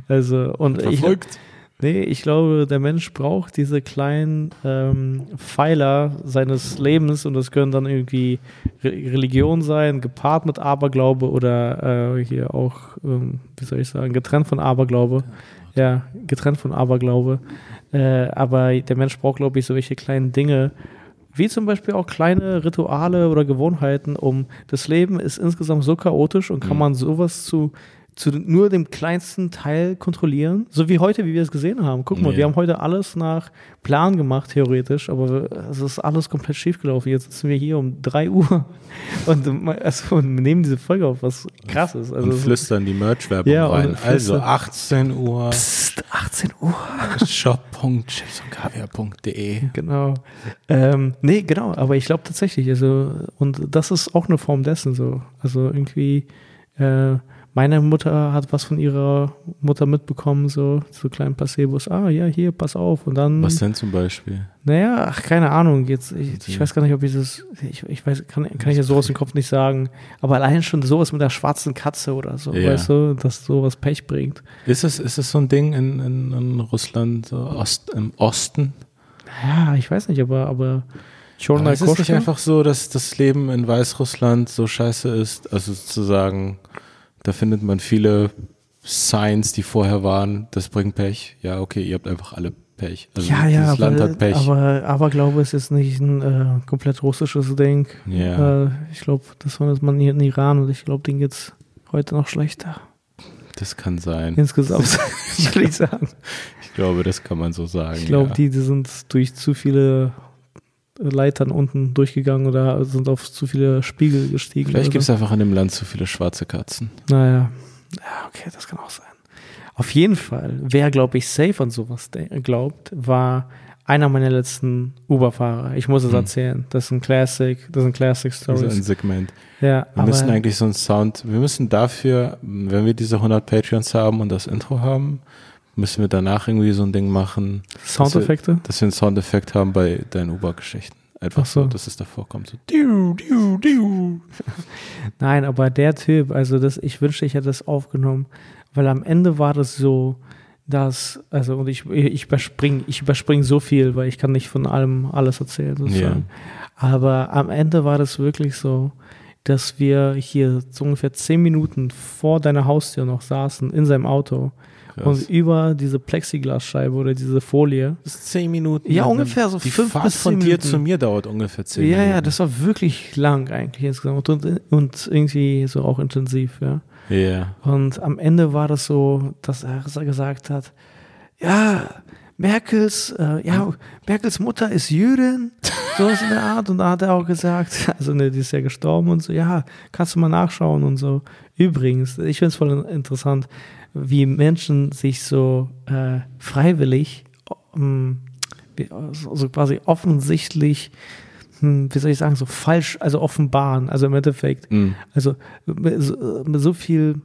Also, und ich, Verfolgt. Nee, ich glaube, der Mensch braucht diese kleinen ähm, Pfeiler seines Lebens und das können dann irgendwie Re Religion sein, gepaart mit Aberglaube oder äh, hier auch, ähm, wie soll ich sagen, getrennt von Aberglaube. Ja, getrennt von Aberglaube. Äh, aber der Mensch braucht, glaube ich, so welche kleinen Dinge, wie zum Beispiel auch kleine Rituale oder Gewohnheiten, um das Leben ist insgesamt so chaotisch und kann Mhm. man sowas zu, zu nur dem kleinsten Teil kontrollieren. So wie heute, wie wir es gesehen haben. Guck mal, Ja. wir haben heute alles nach Plan gemacht, theoretisch, aber es ist alles komplett schief gelaufen. Jetzt sitzen wir hier um 3 Uhr und, also, nehmen diese Folge auf, was krass ist. Also, und flüstern die Merch-Werbung Ja, rein. Also flüstern. 18 Uhr, Psst, 18 Uhr. shop.chipsundkaviar.de. Genau. Ähm, nee, genau, aber ich glaube tatsächlich, also, und das ist auch eine Form dessen so. Also irgendwie, äh, meine Mutter hat was von ihrer Mutter mitbekommen, so, so kleinen Placebos. Ah, ja, hier, pass auf. Und dann, Was denn zum Beispiel? naja, ach, keine Ahnung, jetzt, ich, ich weiß gar nicht, ob ich das, ich, ich weiß, kann, kann ich ja sowas im Kopf nicht sagen, aber allein schon sowas mit der schwarzen Katze oder so, Ja. weißt du, dass sowas Pech bringt. Ist es, ist es so ein Ding in, in, in Russland, so Ost, im Osten? Ja, ich weiß nicht, aber, aber schon Aber ist es nicht einfach so, dass das Leben in Weißrussland so scheiße ist? Also sozusagen, da findet man viele Signs, die vorher waren, das bringt Pech. Ja, okay, ihr habt einfach alle Pech. Also ja, ja, dieses Land aber, hat Pech. aber Aberglaube ist jetzt nicht ein äh, komplett russisches Ding. ja, Äh, ich glaube, das war das man hier in Iran und ich glaube, denen geht's heute noch schlechter. das kann sein. Insgesamt, würde ich sagen. Ich glaube, das kann man so sagen. Ich glaube, ja. die, die sind durch zu viele Leitern unten durchgegangen oder sind auf zu viele Spiegel gestiegen. Vielleicht gibt es einfach in dem Land zu viele schwarze Katzen. Naja, ja, okay, das kann auch sein. Auf jeden Fall, wer, glaube ich, safe an sowas glaubt, war einer meiner letzten Uber-Fahrer. Ich muss es Hm. erzählen. Das ist ein Classic, das sind Classic Stories. ein Segment. Ja, Wir müssen eigentlich so einen Sound, wir müssen dafür, wenn wir diese 100 Patreons haben und das Intro haben, müssen wir danach irgendwie so ein Ding machen, Soundeffekte. dass wir einen Soundeffekt haben bei deinen Uber-Geschichten. Einfach Ach so. so, dass es davor kommt. So, diu, diu, diu. Nein, aber der Typ, also das, ich wünschte, ich hätte das aufgenommen, weil am Ende war das so, dass, also und ich, ich überspringe, ich überspringe so viel, weil ich kann nicht von allem alles erzählen sozusagen. Aber am Ende war das wirklich so, dass wir hier so ungefähr zehn Minuten vor deiner Haustür noch saßen in seinem Auto Krass. und über diese Plexiglasscheibe oder diese Folie. Das ist 10 Minuten. Ja, ungefähr so Die fünf Fahrt bis von zehn dir zu mir dauert ungefähr 10 Ja, Minuten. ja, das war wirklich lang eigentlich insgesamt und, und irgendwie so auch intensiv, ja. Ja. Und am Ende war das so, dass er gesagt hat, ja, Merkels, äh, ja, Merkels Mutter ist Jüdin, sowas in der Art. Und da hat er auch gesagt, also ne, die ist ja gestorben und so, ja, kannst du mal nachschauen und so. Übrigens, ich finde es voll interessant, wie Menschen sich so äh, freiwillig, ähm, wie, so so quasi offensichtlich, hm, wie soll ich sagen, so falsch, also offenbaren, also im Endeffekt. Mhm. Also mit so, mit so viel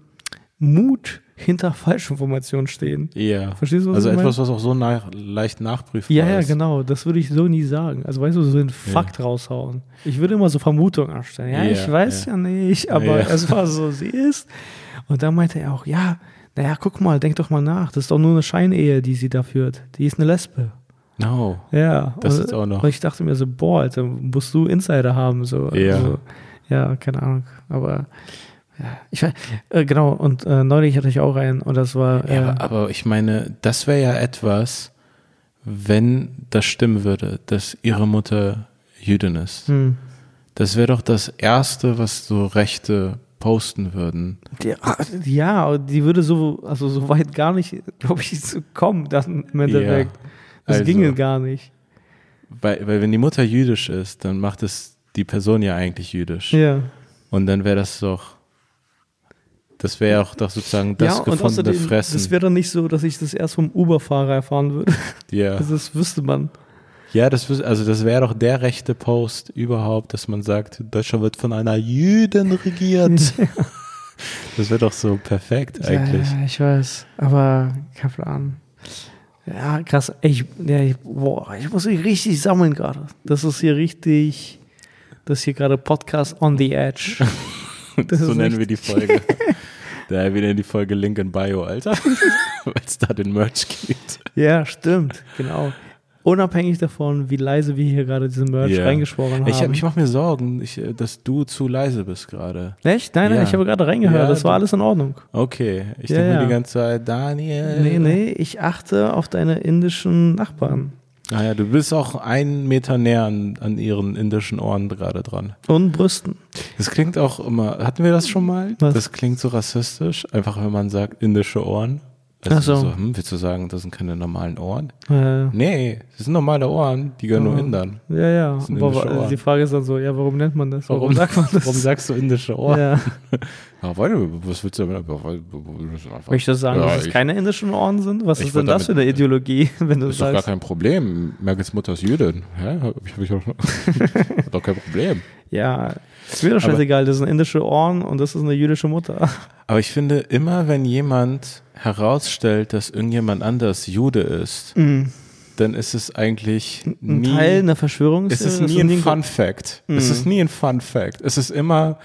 Mut hinter Falschinformationen stehen. Ja. Verstehst du, was Also ich meine? etwas, was auch so nach, leicht nachprüfbar Ja, ja, ist. genau. Das würde ich so nie sagen. Also weißt du, so einen Fakt raushauen. Ich würde immer so Vermutungen anstellen. Ja, Ja, ich weiß ja. ja, nicht, aber Ja. es war so, sie ist. Und dann meinte er auch, ja, naja, guck mal, denk doch mal nach. Das ist doch nur eine Scheinehe, die sie da führt. Die ist eine Lesbe. No. Ja. Das und, ist auch noch. Und ich dachte mir so, boah, Alter, musst du Insider haben. So. Ja. Also, ja, keine Ahnung. Aber ja, ich äh, genau, und äh, neulich hatte ich auch einen und das war. Äh, Ja, aber, aber ich meine, das wäre ja etwas, wenn das stimmen würde, dass ihre Mutter Jüdin ist. hm. Das wäre doch das Erste, was so Rechte posten würden. Ah, ja, die würde so, also so weit gar nicht, glaube ich, zu kommen dann im Endeffekt. Das also. ginge gar nicht. Weil, weil wenn die Mutter jüdisch ist, dann macht es die Person ja eigentlich jüdisch. Ja. Und dann wäre das doch, das wäre auch doch sozusagen das ja, und gefundene außerdem, Fressen. das wäre nicht so, dass ich das erst vom Uber-Fahrer erfahren würde. ja. Also das wüsste man. Ja, das also das wäre doch der rechte Post überhaupt, dass man sagt, Deutschland wird von einer Jüdin regiert. das wäre doch so perfekt eigentlich. Ja, ja, ich weiß. Aber kein Plan. Ja, krass. Ich, ja, ich, boah, ich muss mich richtig sammeln gerade. Das ist hier richtig, das ist hier gerade Podcast on the Edge. So nennen wir die Folge. Da wir nennen die Folge Link in Bio, Alter. Weil es da den Merch gibt. Ja, stimmt, genau. Unabhängig davon, wie leise wir hier gerade diesen Merch Ja. reingesprochen haben. Ich, mache mir Sorgen, ich, äh, dass du zu leise bist gerade. Echt? Nein, nein, Ja. ich habe gerade reingehört. Ja, das war alles in Ordnung. Okay, ich Ja, denke mir die ganze Zeit, Daniel. Nee, nee, ich achte auf deine indischen Nachbarn. Ah ja, du bist auch einen Meter näher an, an ihren indischen Ohren gerade dran. Und Brüsten. Das klingt auch immer, hatten wir das schon mal? Was? Das klingt so rassistisch, einfach wenn man sagt indische Ohren. Ach so. hm, willst du sagen, das sind keine normalen Ohren? Äh, Nee, das sind normale Ohren, die gehören nur Ah. Indern. ja, ja. Aber Ohren. die Frage ist dann so, ja, warum nennt man das? Warum, sagt man das? Warum sagst du indische Ohren? ja. Ja, warte, was willst du damit? Möchtest du sagen, Ja, dass es ich- keine indischen Ohren sind? Was ist denn das für eine Ideologie, wenn du Das ist doch gar sagst? kein Problem. Merkels Mutter ist Jüdin. Hä? Hab ich, hab ich auch Hat doch kein Problem. Ja, ist mir doch Aber- scheißegal, das sind indische Ohren und das ist eine jüdische Mutter. Aber ich finde, immer wenn jemand herausstellt, dass irgendjemand anders Jude ist, dann ist es eigentlich Ein nie, Teil einer Verschwörung es ist nie ein Fun Fact. Es ist nie ein Fun Fact. Es ist immer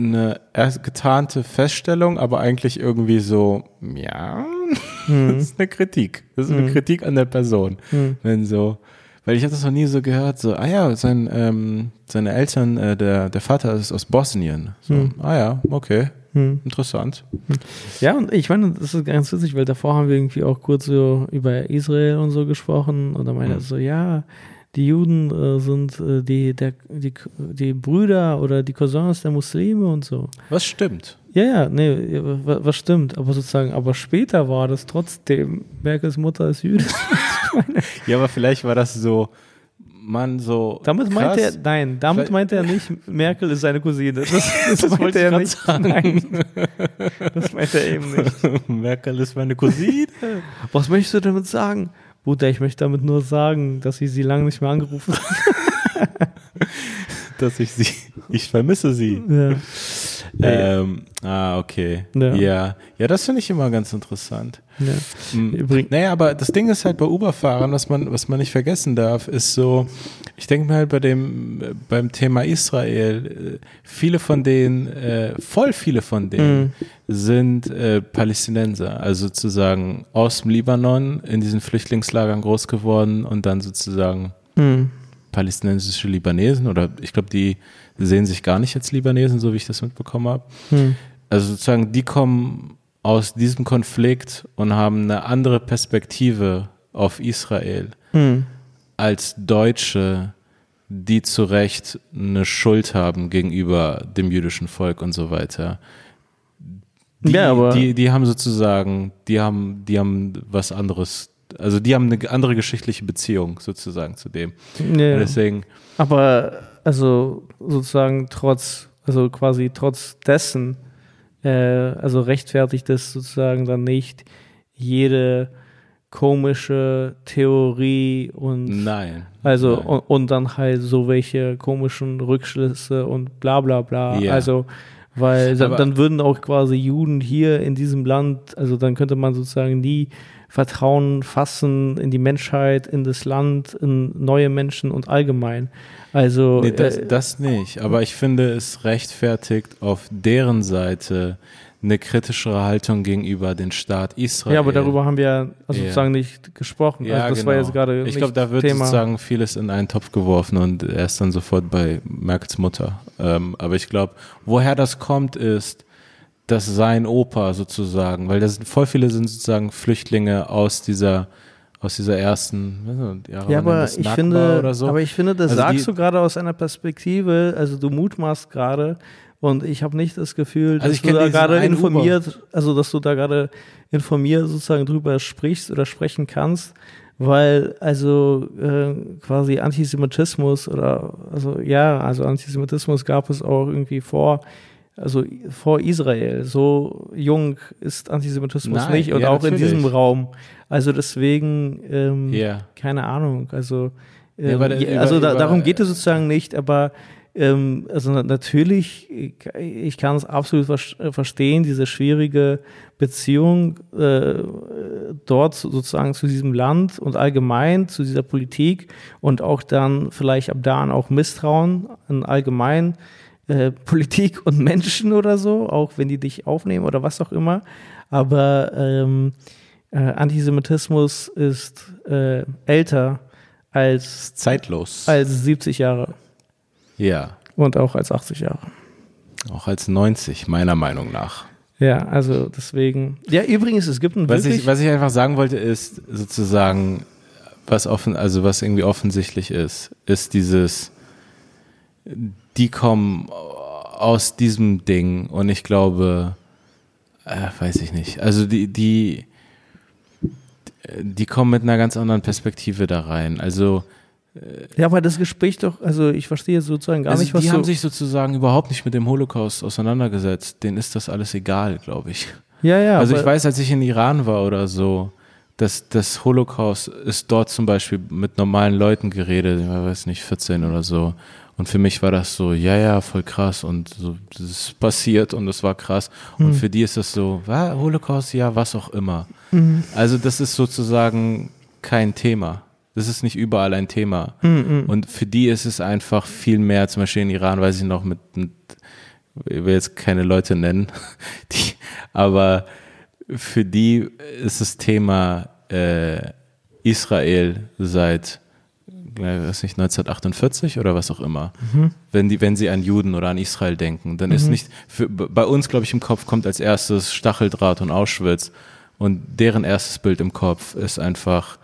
eine getarnte Feststellung, aber eigentlich irgendwie so, ja, das ist eine Kritik. Das ist eine Kritik an der Person. Wenn so, weil ich habe das noch nie so gehört, so, ah ja, sein, ähm, seine Eltern, äh, der, der Vater ist aus Bosnien. So, ah ja, okay, interessant. Ja, und ich meine, das ist ganz witzig, weil davor haben wir irgendwie auch kurz so über Israel und so gesprochen und da meinte er so, ja, die Juden äh, sind äh, die, der, die, die Brüder oder die Cousins der Muslime und so. Was stimmt? Ja, ja, nee, ja, wa- was stimmt, aber sozusagen, aber später war das trotzdem, Merkels Mutter ist Jüdin. Ja, aber vielleicht war das so, man so. Damit meint er, nein, damit Vielleicht- meint er nicht, Merkel ist seine Cousine. Das, das, Das meint er nicht. sagen. Nein, das meint er eben nicht. Merkel ist meine Cousine. Was möchtest du damit sagen? Bruder, ich möchte damit nur sagen, dass ich sie lange nicht mehr angerufen habe. dass ich sie, ich vermisse sie. Ja. Ähm, ah, okay. Ja. Ja, ja, das finde ich immer ganz interessant. Ja. Hm. Übrigens- Naja, aber das Ding ist halt bei Uber-Fahrern, was man, was man nicht vergessen darf, ist so, ich denke mir halt bei dem, beim Thema Israel, äh, viele von denen, äh, voll viele von denen sind äh, Palästinenser, also sozusagen aus dem Libanon in diesen Flüchtlingslagern groß geworden und dann sozusagen Hm. palästinensische Libanesen oder ich glaube, die sehen sich gar nicht als Libanesen, so wie ich das mitbekommen habe. Hm. Also sozusagen, die kommen aus diesem Konflikt und haben eine andere Perspektive auf Israel Hm. als Deutsche, die zu Recht eine Schuld haben gegenüber dem jüdischen Volk und so weiter. Die, Ja, aber- die, die haben sozusagen, die haben, die haben was anderes, also die haben eine andere geschichtliche Beziehung sozusagen zu dem. Ja. Deswegen, Aber also sozusagen trotz, also quasi trotz dessen, äh, also rechtfertigt es sozusagen dann nicht jede komische Theorie und nein. also nein. und, und dann halt so welche komischen Rückschlüsse und bla bla bla. Ja. Also weil dann, dann würden auch quasi Juden hier in diesem Land, also dann könnte man sozusagen nie Vertrauen fassen in die Menschheit, in das Land, in neue Menschen und allgemein. Also Nee, das, äh, das nicht. Aber ich finde es rechtfertigt auf deren Seite, eine kritischere Haltung gegenüber den Staat Israel. Ja, aber darüber haben wir ja also sozusagen nicht gesprochen. Ja, also das genau. war jetzt gerade Ich glaube, da wird Thema. sozusagen vieles in einen Topf geworfen und er ist dann sofort bei Merkels Mutter. Ähm, aber ich glaube, woher das kommt, ist, dass sein Opa sozusagen, weil das sind, voll viele sind sozusagen Flüchtlinge aus dieser aus dieser ersten Araber Ja, aber das ich Nakba finde, so. aber ich finde, das Also sagst du gerade aus einer Perspektive, also du mutmaßt gerade und ich habe nicht das Gefühl, dass Also ich du da gerade informiert, also dass du da gerade informiert sozusagen drüber sprichst oder sprechen kannst, weil also äh, quasi Antisemitismus oder also ja, also Antisemitismus gab es auch irgendwie vor also vor Israel. So jung ist Antisemitismus Nein, nicht und ja, auch in natürlich. diesem Raum. Also deswegen ähm, Ja. keine Ahnung. Also, Ja, ähm, da- je- über- also da, über- darum geht es sozusagen nicht, aber ähm, also na- natürlich, ich, kann es absolut vers verstehen, diese schwierige Beziehung äh, dort so- sozusagen zu diesem Land und allgemein zu dieser Politik und auch dann vielleicht ab da an auch Misstrauen allgemein äh, Politik und Menschen oder so, auch wenn die dich aufnehmen oder was auch immer. Aber ähm, äh, Antisemitismus ist äh, älter als, zeitlos. als 70 Jahre ja, und auch als 80 Jahre. auch als 90 meiner Meinung nach. Ja, also deswegen. Ja, übrigens, es gibt ein Was ich, was ich einfach sagen wollte, ist sozusagen, was offen, also was irgendwie offensichtlich ist, ist dieses, die kommen aus diesem Ding und ich glaube, äh, weiß ich nicht, also die, die, die kommen mit einer ganz anderen Perspektive da rein. Also, ja, aber das Gespräch doch, also ich verstehe sozusagen gar also nicht, was die haben sich sozusagen überhaupt nicht mit dem Holocaust auseinandergesetzt. Denen ist das alles egal, glaube ich. ja, ja. Also ich weiß, als ich in Iran war oder so, dass das Holocaust ist dort zum Beispiel mit normalen Leuten geredet, ich weiß nicht, 14 oder so. Und für mich war das so, ja, ja, voll krass und so, das ist passiert und das war krass. Und Hm. für die ist das so, war Holocaust, ja, was auch immer. Mhm. Also das ist sozusagen kein Thema. Das ist nicht überall ein Thema. Mhm, Und für die ist es einfach viel mehr, zum Beispiel in Iran, weiß ich noch, mit, mit ich will jetzt keine Leute nennen, die, aber für die ist das Thema äh, Israel seit weiß nicht, 1948 oder was auch immer. Wenn, die, wenn sie an Juden oder an Israel denken, dann ist nicht, für, bei uns, glaube ich, im Kopf kommt als erstes Stacheldraht und Auschwitz und deren erstes Bild im Kopf ist einfach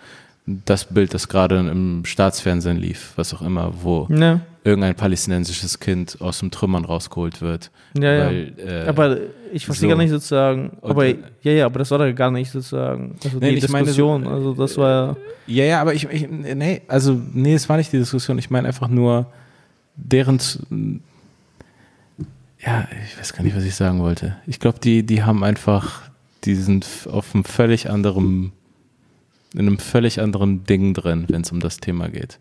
das Bild, das gerade im Staatsfernsehen lief, was auch immer, wo Ja, irgendein palästinensisches Kind aus dem Trümmern rausgeholt wird. ja, ja. weil, äh, aber ich verstehe so. gar nicht sozusagen, Und, aber äh, ja, ja, aber das war da gar nicht sozusagen, also Nee, die ich meine so, Diskussion, also das war, Ja, ja, aber ich, ich nee, also nee, es war nicht die Diskussion. Ich meine einfach nur deren, ja, ich weiß gar nicht, was ich sagen wollte. Ich glaube, die, die haben einfach, die sind auf einem völlig anderen, in einem völlig anderen Ding drin, wenn es um das Thema geht.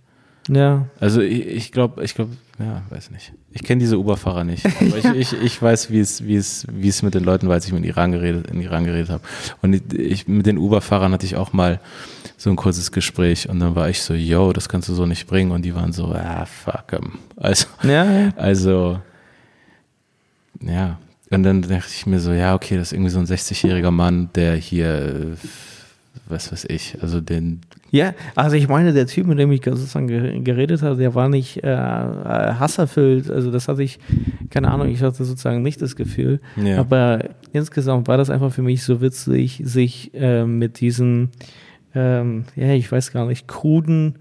Ja, Also ich, ich glaube, ich glaube, ja, weiß nicht. Ich kenne diese Uberfahrer nicht, aber ich, ich, ich weiß, wie es, wie es, wie es mit den Leuten war, als ich mit Iran geredet, in Iran geredet habe. Und ich, mit den Uberfahrern hatte ich auch mal so ein kurzes Gespräch und dann war ich so, yo, das kannst du so nicht bringen und die waren so, ah, fuck 'em. Also, ja, ja. also, ja. Und dann dachte ich mir so, ja, okay, das ist irgendwie so ein 60-jähriger Mann, der hier, äh, was weiß ich, also den, Ja, also ich meine, der Typ, mit dem ich sozusagen ge- geredet habe, der war nicht äh, äh, hasserfüllt. Also das hatte ich, keine Ahnung, ich hatte sozusagen nicht das Gefühl. Ja. Aber insgesamt war das einfach für mich so witzig, sich äh, mit diesen, ähm, ja, ich weiß gar nicht, kruden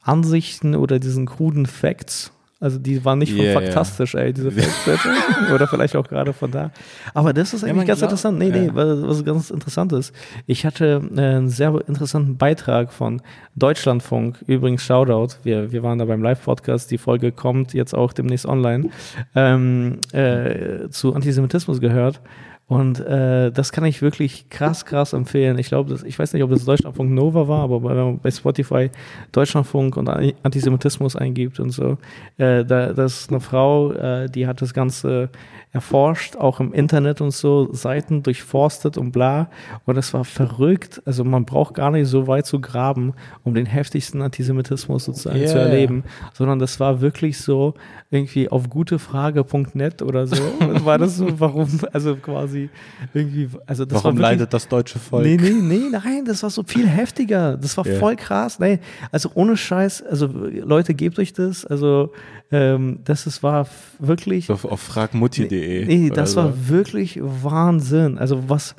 Ansichten oder diesen kruden Facts. Also die waren nicht von Ja, ja. faktastisch, ey, diese Facts. oder vielleicht auch gerade von da. Aber das ist Ja, eigentlich man ganz glaubt- interessant. Nee, nee, ja. was, was ganz interessant ist. Ich hatte äh, einen sehr interessanten Beitrag von Deutschlandfunk, übrigens Shoutout, wir, wir waren da beim Live-Podcast, die Folge kommt jetzt auch demnächst online, ähm, äh, zu Antisemitismus gehört. Und äh, das kann ich wirklich krass, krass empfehlen. Ich glaube, das- ich weiß nicht, ob das Deutschlandfunk Nova war, aber wenn man bei Spotify Deutschlandfunk und An- Antisemitismus eingibt und so, äh, da, das ist eine Frau, äh, die hat das Ganze erforscht, auch im Internet und so, Seiten durchforstet und bla. Und das war verrückt. Also man braucht gar nicht so weit zu graben, um den heftigsten Antisemitismus sozusagen zu Ja, ja. erleben, sondern das war wirklich so irgendwie auf gutefrage.net oder so. war das so, warum, also quasi quasi irgendwie, also das Warum war wirklich, leidet das deutsche Volk? Nee, nee, nee, nein, das war so viel heftiger. Das war Ja. voll krass. Nee, also ohne Scheiß, also Leute, gebt euch das. Also ähm, das ist, war wirklich. Auf, auf fragmutti.de. Nee, das oder war wirklich Wahnsinn. Also was,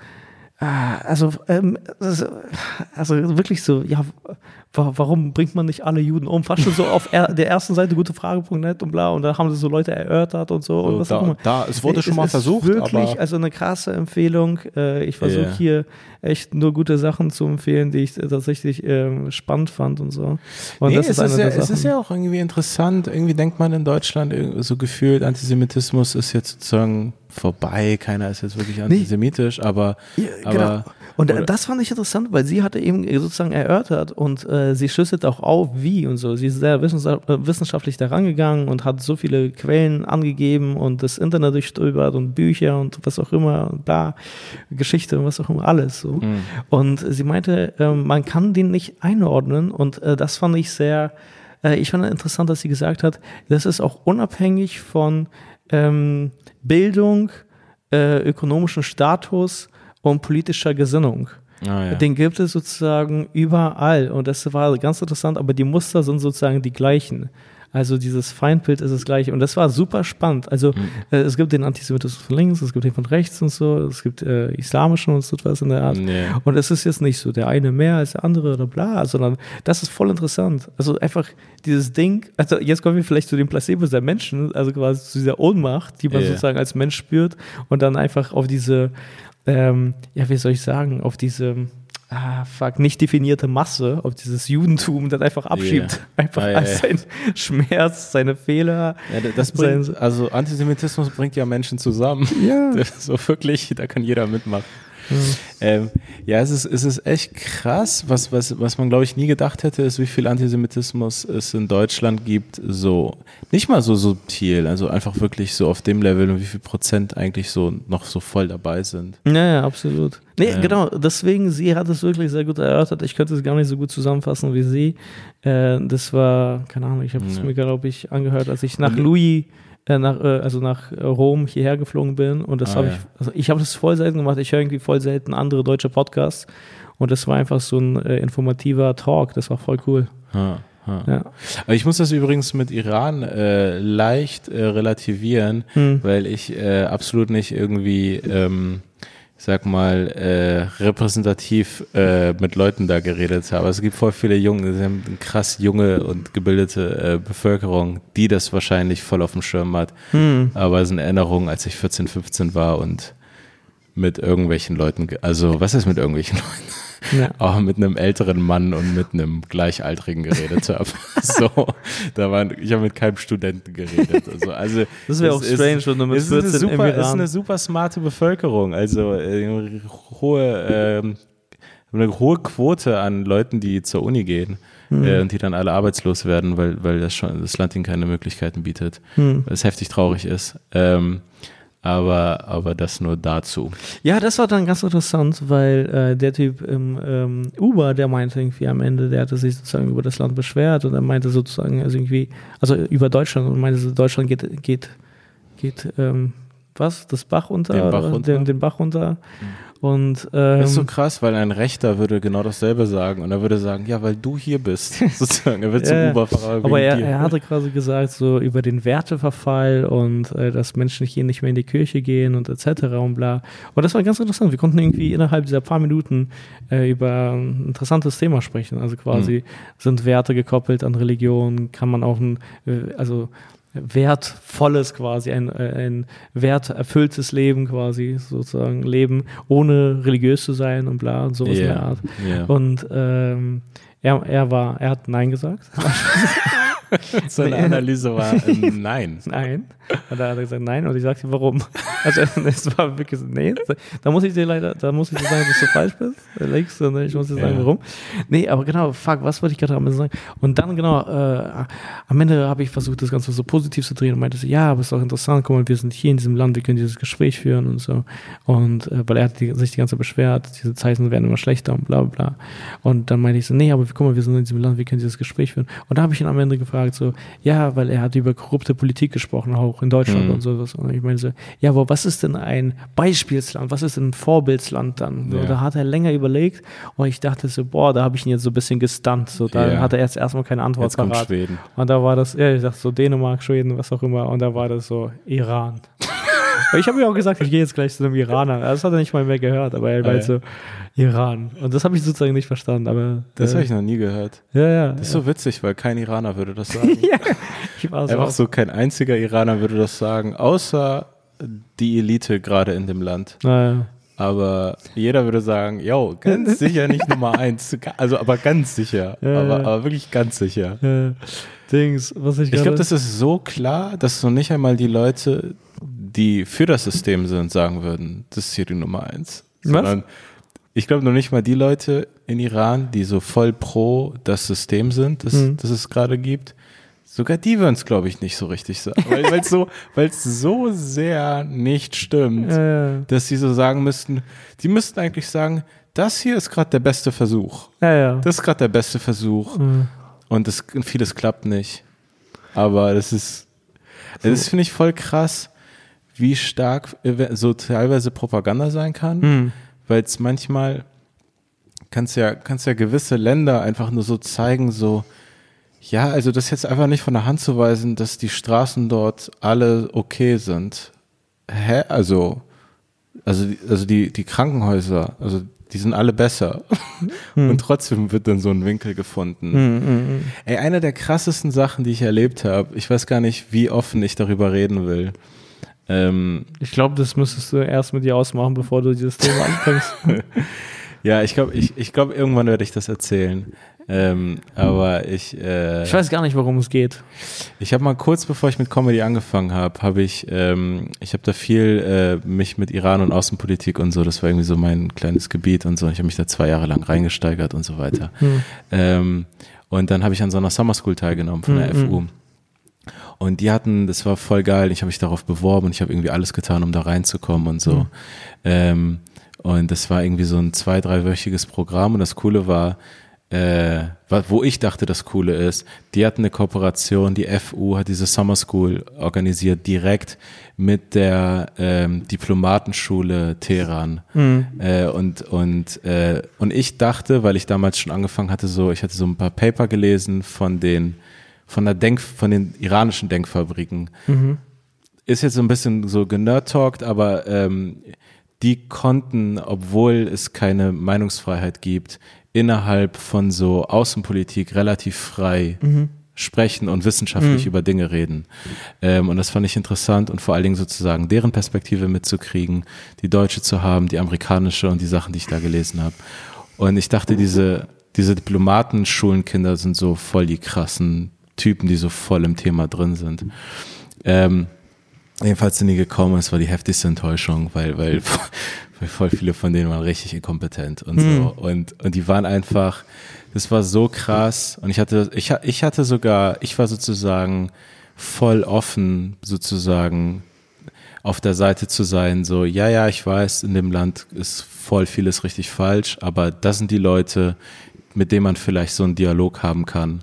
also, ähm, also wirklich so, ja, wa warum bringt man nicht alle Juden um? Fast schon so auf er der ersten Seite gutefrage.net und bla und da haben sie so Leute erörtert und so. So, und was auch da, immer. da, es wurde schon mal ist versucht, Wirklich, also eine krasse Empfehlung. Äh, ich versuche Ja. hier echt nur gute Sachen zu empfehlen, die ich äh, tatsächlich ähm, spannend fand und so. Und nee, das es, ist eine ist ja, es ist ja auch irgendwie interessant. Irgendwie denkt man in Deutschland irgendwie so gefühlt, Antisemitismus ist jetzt sozusagen vorbei. Keiner ist jetzt wirklich antisemitisch, aber, Ja, aber genau. Und äh, oder- das fand ich interessant, weil sie hatte eben sozusagen erörtert und äh, sie schlüsselt auch auf, wie und so. Sie ist sehr äh, wissenschaftlich daran gegangen und hat so viele Quellen angegeben und das Internet durchstöbert und Bücher und was auch immer und bla, Geschichte und was auch immer, alles so. Mhm. Und sie meinte, ähm, man kann den nicht einordnen und äh, das fand ich sehr, äh, ich fand interessant, dass sie gesagt hat, das ist auch unabhängig von ähm, Bildung, äh, ökonomischen Status und politischer Gesinnung. Ah, ja. Den gibt es sozusagen überall und das war ganz interessant, aber die Muster sind sozusagen die gleichen. Also dieses Feindbild ist das gleiche und das war super spannend. Also Mhm. äh, es gibt den Antisemitismus von links, es gibt den von rechts und so, es gibt äh, islamischen und so etwas in der Art. Nee. Und es ist jetzt nicht so der eine mehr als der andere oder bla, sondern das ist voll interessant. Also einfach dieses Ding, also jetzt kommen wir vielleicht zu dem Placebo der Menschen, also quasi zu dieser Ohnmacht, die man Ja. sozusagen als Mensch spürt und dann einfach auf diese, ähm, ja, wie soll ich sagen, auf diese, ah, fuck, nicht definierte Masse, auf dieses Judentum dann einfach abschiebt. Ja. Einfach Ah, als ja. sein Schmerz, seine Fehler. Ja, das bringt, also Antisemitismus bringt ja Menschen zusammen. Ja. so wirklich, da kann jeder mitmachen. Ähm, ja, es ist, es ist echt krass, was, was, was man, glaube ich, nie gedacht hätte, ist, wie viel Antisemitismus es in Deutschland gibt. So, nicht mal so subtil, also einfach wirklich so auf dem Level und wie viel Prozent eigentlich so noch so voll dabei sind. Ja, ja, absolut. Nee, Ähm. genau, deswegen, sie hat es wirklich sehr gut erörtert. Ich könnte es gar nicht so gut zusammenfassen wie sie. Äh, das war, keine Ahnung, ich habe es Ja. mir, glaube ich, angehört, als ich nach Louis, nach, äh, also nach äh, Rom hierher geflogen bin. Und das Ah, habe ja. ich, also ich habe das voll selten gemacht. Ich höre irgendwie voll selten andere deutsche Podcasts. Und das war einfach so ein äh, informativer Talk. Das war voll cool. Ha, ha. Ja. Aber Ich muss das übrigens mit Iran äh, leicht äh, relativieren, Hm. weil ich äh, absolut nicht irgendwie, ähm, sag mal, äh, repräsentativ äh, mit Leuten da geredet habe. Es gibt voll viele Junge, sie haben eine krass junge und gebildete äh, Bevölkerung, die das wahrscheinlich voll auf dem Schirm hat. Hm. Aber es sind Erinnerungen, als ich 14, 15 war und mit irgendwelchen Leuten, also was ist mit irgendwelchen Leuten? Ja. auch mit einem älteren Mann und mit einem Gleichaltrigen geredet habe. so, da waren, ich habe mit keinem Studenten geredet. Also, also Das wäre auch ist- strange, wenn du mit ist eine 14 im super, ist eine super smarte Bevölkerung. Also äh, hohe, ähm, eine hohe Quote an Leuten, die zur Uni gehen Hm. äh, und die dann alle arbeitslos werden, weil, weil das schon das Land ihnen keine Möglichkeiten bietet. Hm. Was heftig traurig ist. Ähm, aber, aber das nur dazu. Ja, das war dann ganz interessant, weil äh, der Typ im ähm, Uber, der meinte irgendwie am Ende, der hatte sich sozusagen über das Land beschwert und er meinte sozusagen, also irgendwie, also über Deutschland und meinte, Deutschland geht, geht, geht, ähm, was, das Bach runter? Den Bach runter. Den, den Bach runter. Und ähm, Das ist so krass, weil ein Rechter würde genau dasselbe sagen und er würde sagen, ja, weil du hier bist, sozusagen. Er wird zum Uberfahrer aber er, er hatte quasi gesagt, so über den Werteverfall und äh, dass Menschen hier nicht mehr in die Kirche gehen und etc. und bla. Und das war ganz interessant. Wir konnten irgendwie innerhalb dieser paar Minuten äh, über ein interessantes Thema sprechen. Also quasi sind Werte gekoppelt an Religion, kann man auch ein, äh, also wertvolles quasi, ein, ein werterfülltes Leben quasi sozusagen leben, ohne religiös zu sein und bla und sowas in der Art. ja. Und ähm, er, er war, er hat Nein gesagt. Seine. Analyse war ähm, nein. Nein. Und da hat er gesagt, nein. Und ich sagte, warum? Also es war wirklich so, nee. Da muss ich dir leider, da muss ich dir sagen, dass du falsch bist. Alex, und ich muss dir sagen, Ja. warum. Nee, aber genau, fuck, was wollte ich gerade am Ende sagen? Und dann genau, äh, am Ende habe ich versucht, das Ganze so positiv zu drehen und meinte so, ja, aber ist doch interessant, guck mal, wir sind hier in diesem Land, wir können dieses Gespräch führen und so. Und äh, weil er hat die, sich die ganze Zeit beschwert, diese Zeichen werden immer schlechter und bla bla bla. Und dann meinte ich so, nee, aber guck mal, wir sind in diesem Land, wir können dieses Gespräch führen. Und da habe ich ihn am Ende gefragt, gefragt, so, ja, weil er hat über korrupte Politik gesprochen, auch in Deutschland Mhm. und sowas. Und ich meine so, ja, aber was ist denn ein Beispielsland? Was ist denn ein Vorbildsland dann? Ja. Da hat er länger überlegt und ich dachte so, boah, da habe ich ihn jetzt so ein bisschen gestunt. So, da Ja. hat er jetzt erstmal keine Antwort Jetzt parat. Schweden. Und da war das, ja, ich dachte so Dänemark, Schweden, was auch immer. Und da war das so Iran. Ich habe mir auch gesagt, ich gehe jetzt gleich zu einem Iraner. Das hat er nicht mal mehr gehört, aber er Ah, meinte ja. so Iran. Und das habe ich sozusagen nicht verstanden. Aber Das äh, habe ich noch nie gehört. ja, ja. Das ist so witzig, weil kein Iraner würde das sagen. ja. Ich war so, Einfach so, kein einziger Iraner würde das sagen, außer die Elite gerade in dem Land. Naja. Aber jeder würde sagen, yo, ganz sicher nicht Nummer eins. Also, aber ganz sicher. Ja, aber, ja. aber wirklich ganz sicher. Äh, Dings, was ich Ich glaube, das ist so klar, dass so nicht einmal die Leute, die für das System sind, sagen würden, das ist hier die Nummer eins. Was? Sondern ich glaube noch nicht mal die Leute in Iran, die so voll pro das System sind, das, Mhm. das es gerade gibt. Sogar die würden es, glaube ich, nicht so richtig sagen. Weil es so, weil's so sehr nicht stimmt, ja. dass sie so sagen müssten, die müssten eigentlich sagen, das hier ist gerade der beste Versuch. Ja, ja. Das ist gerade der beste Versuch. Mhm. Und das, vieles klappt nicht. Aber das ist, das finde ich voll krass, wie stark ev- so teilweise Propaganda sein kann, Mhm. weil es manchmal kannst ja, kannst ja gewisse Länder einfach nur so zeigen, so, ja, also das jetzt einfach nicht von der Hand zu weisen, dass die Straßen dort alle okay sind. Hä? Also, also, die- also die, die Krankenhäuser, also die sind alle besser. Und trotzdem wird dann so ein Winkel gefunden. Mhm, mhm. Ey, eine der krassesten Sachen, die ich erlebt habe, ich weiß gar nicht, wie offen ich darüber reden will. Ähm, Ich glaube, das müsstest du erst mit dir ausmachen, bevor du dieses Thema anfängst. ja, ich glaube, ich, ich glaub, irgendwann werde ich das erzählen. Ähm, aber ich, äh, Ich weiß gar nicht, worum es geht. ich habe mal kurz bevor ich mit Comedy angefangen habe, habe ich, ähm, ich habe da viel äh, mich mit Iran und Außenpolitik und so, das war irgendwie so mein kleines Gebiet und so. Ich habe mich da zwei Jahre lang reingesteigert und so weiter. Hm. Ähm, und dann habe ich an so einer Summer School teilgenommen von der Mhm. FU. Und die hatten, das war voll geil. Ich habe mich darauf beworben und ich habe irgendwie alles getan, um da reinzukommen und so. Mhm. Ähm, und das war irgendwie so ein zwei, dreiwöchiges Programm. Und das Coole war, äh, wo ich dachte, das Coole ist, die hatten eine Kooperation, die FU hat diese Summer School organisiert, direkt mit der ähm, Diplomatenschule Teheran. Mhm. Äh, und, und, äh, und ich dachte, weil ich damals schon angefangen hatte, so, ich hatte so ein paar Paper gelesen von den, von der Denk, von den iranischen Denkfabriken. Mhm. Ist jetzt so ein bisschen so generd-talkt, aber ähm, die konnten, obwohl es keine Meinungsfreiheit gibt, innerhalb von so Außenpolitik relativ frei sprechen und wissenschaftlich über Dinge reden. Ähm, und das fand ich interessant und vor allen Dingen sozusagen deren Perspektive mitzukriegen, die deutsche zu haben, die amerikanische und die Sachen, die ich da gelesen habe. Und ich dachte, diese, diese Diplomatenschulenkinder sind so voll die krassen Typen, die so voll im Thema drin sind. Ähm, jedenfalls sind die gekommen, es war die heftigste Enttäuschung, weil, weil, weil voll viele von denen waren richtig inkompetent und so. Und, und die waren einfach, das war so krass. Und ich hatte, ich, ich hatte sogar, ich war sozusagen voll offen, sozusagen auf der Seite zu sein, so, ja, ja, ich weiß, in dem Land ist voll vieles richtig falsch, aber das sind die Leute, mit denen man vielleicht so einen Dialog haben kann.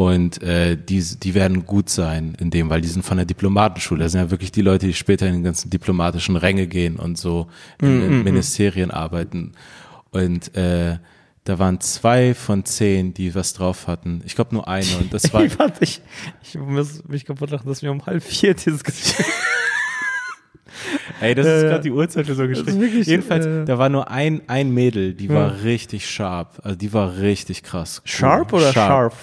Und äh, die, die werden gut sein in dem, weil die sind von der Diplomatenschule. Das sind ja wirklich die Leute, die später in den ganzen diplomatischen Ränge gehen und so in, in Ministerien arbeiten. Und äh, da waren zwei von zehn, die was drauf hatten. Ich glaube nur eine. Und das war Ich, warte, ich, ich muss mich kaputt lachen, dass wir um halb vier dieses Gespräch. Ey, das Ja, ist gerade die Uhrzeit für so ein Gespräch. wirklich, Jedenfalls, äh, da war nur ein, ein Mädel, die Ja. war richtig sharp. Also die war richtig krass. cool. Sharp oder Sharp. Sharp.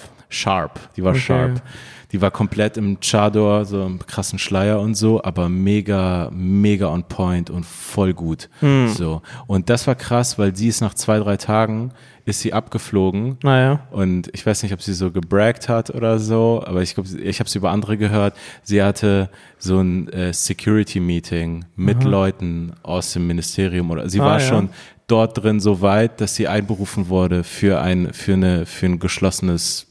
Die war Okay. sharp. Die war komplett im Chador, so im krassen Schleier und so, aber mega, mega on point und voll gut. Hm. So. Und das war krass, weil sie ist nach zwei, drei Tagen ist sie abgeflogen Naja. und ich weiß nicht, ob sie so gebraggt hat oder so, aber ich glaube, ich habe es über andere gehört. Sie hatte so ein äh, Security-Meeting mit Leuten aus dem Ministerium oder sie Ah, war ja. schon dort drin so weit, dass sie einberufen wurde für ein für eine für ein geschlossenes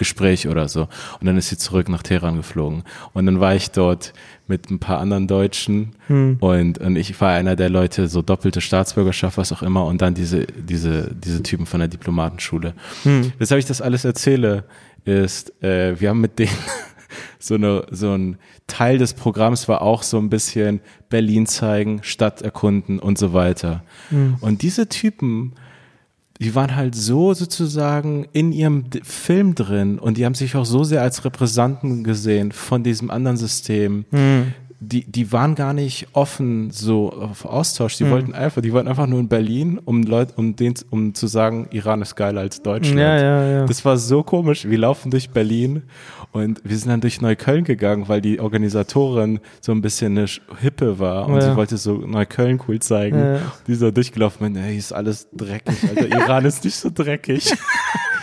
Gespräch oder so. Und dann ist sie zurück nach Teheran geflogen. Und dann war ich dort mit ein paar anderen Deutschen Hm. und, und ich war einer der Leute, so doppelte Staatsbürgerschaft, was auch immer, und dann diese, diese, diese Typen von der Diplomatenschule. Hm. Weshalb ich das alles erzähle, ist, äh, wir haben mit denen so, eine, so ein Teil des Programms war auch so ein bisschen Berlin zeigen, Stadt erkunden und so weiter. Mhm. Und diese Typen, die waren halt so sozusagen in ihrem Film drin und die haben sich auch so sehr als Repräsentanten gesehen von diesem anderen System. Mhm. Die, die waren gar nicht offen so auf Austausch. Die Mhm. wollten einfach, die wollten einfach nur in Berlin, um Leute, um den, um zu sagen, Iran ist geiler als Deutschland. Ja, ja, ja. Das war so komisch. Wir laufen durch Berlin und wir sind dann durch Neukölln gegangen, weil die Organisatorin so ein bisschen eine Hippe war und Ja. sie wollte so Neukölln cool zeigen. Ja. Die ist da durchgelaufen und hey, ist alles dreckig. Alter, Iran ist nicht so dreckig.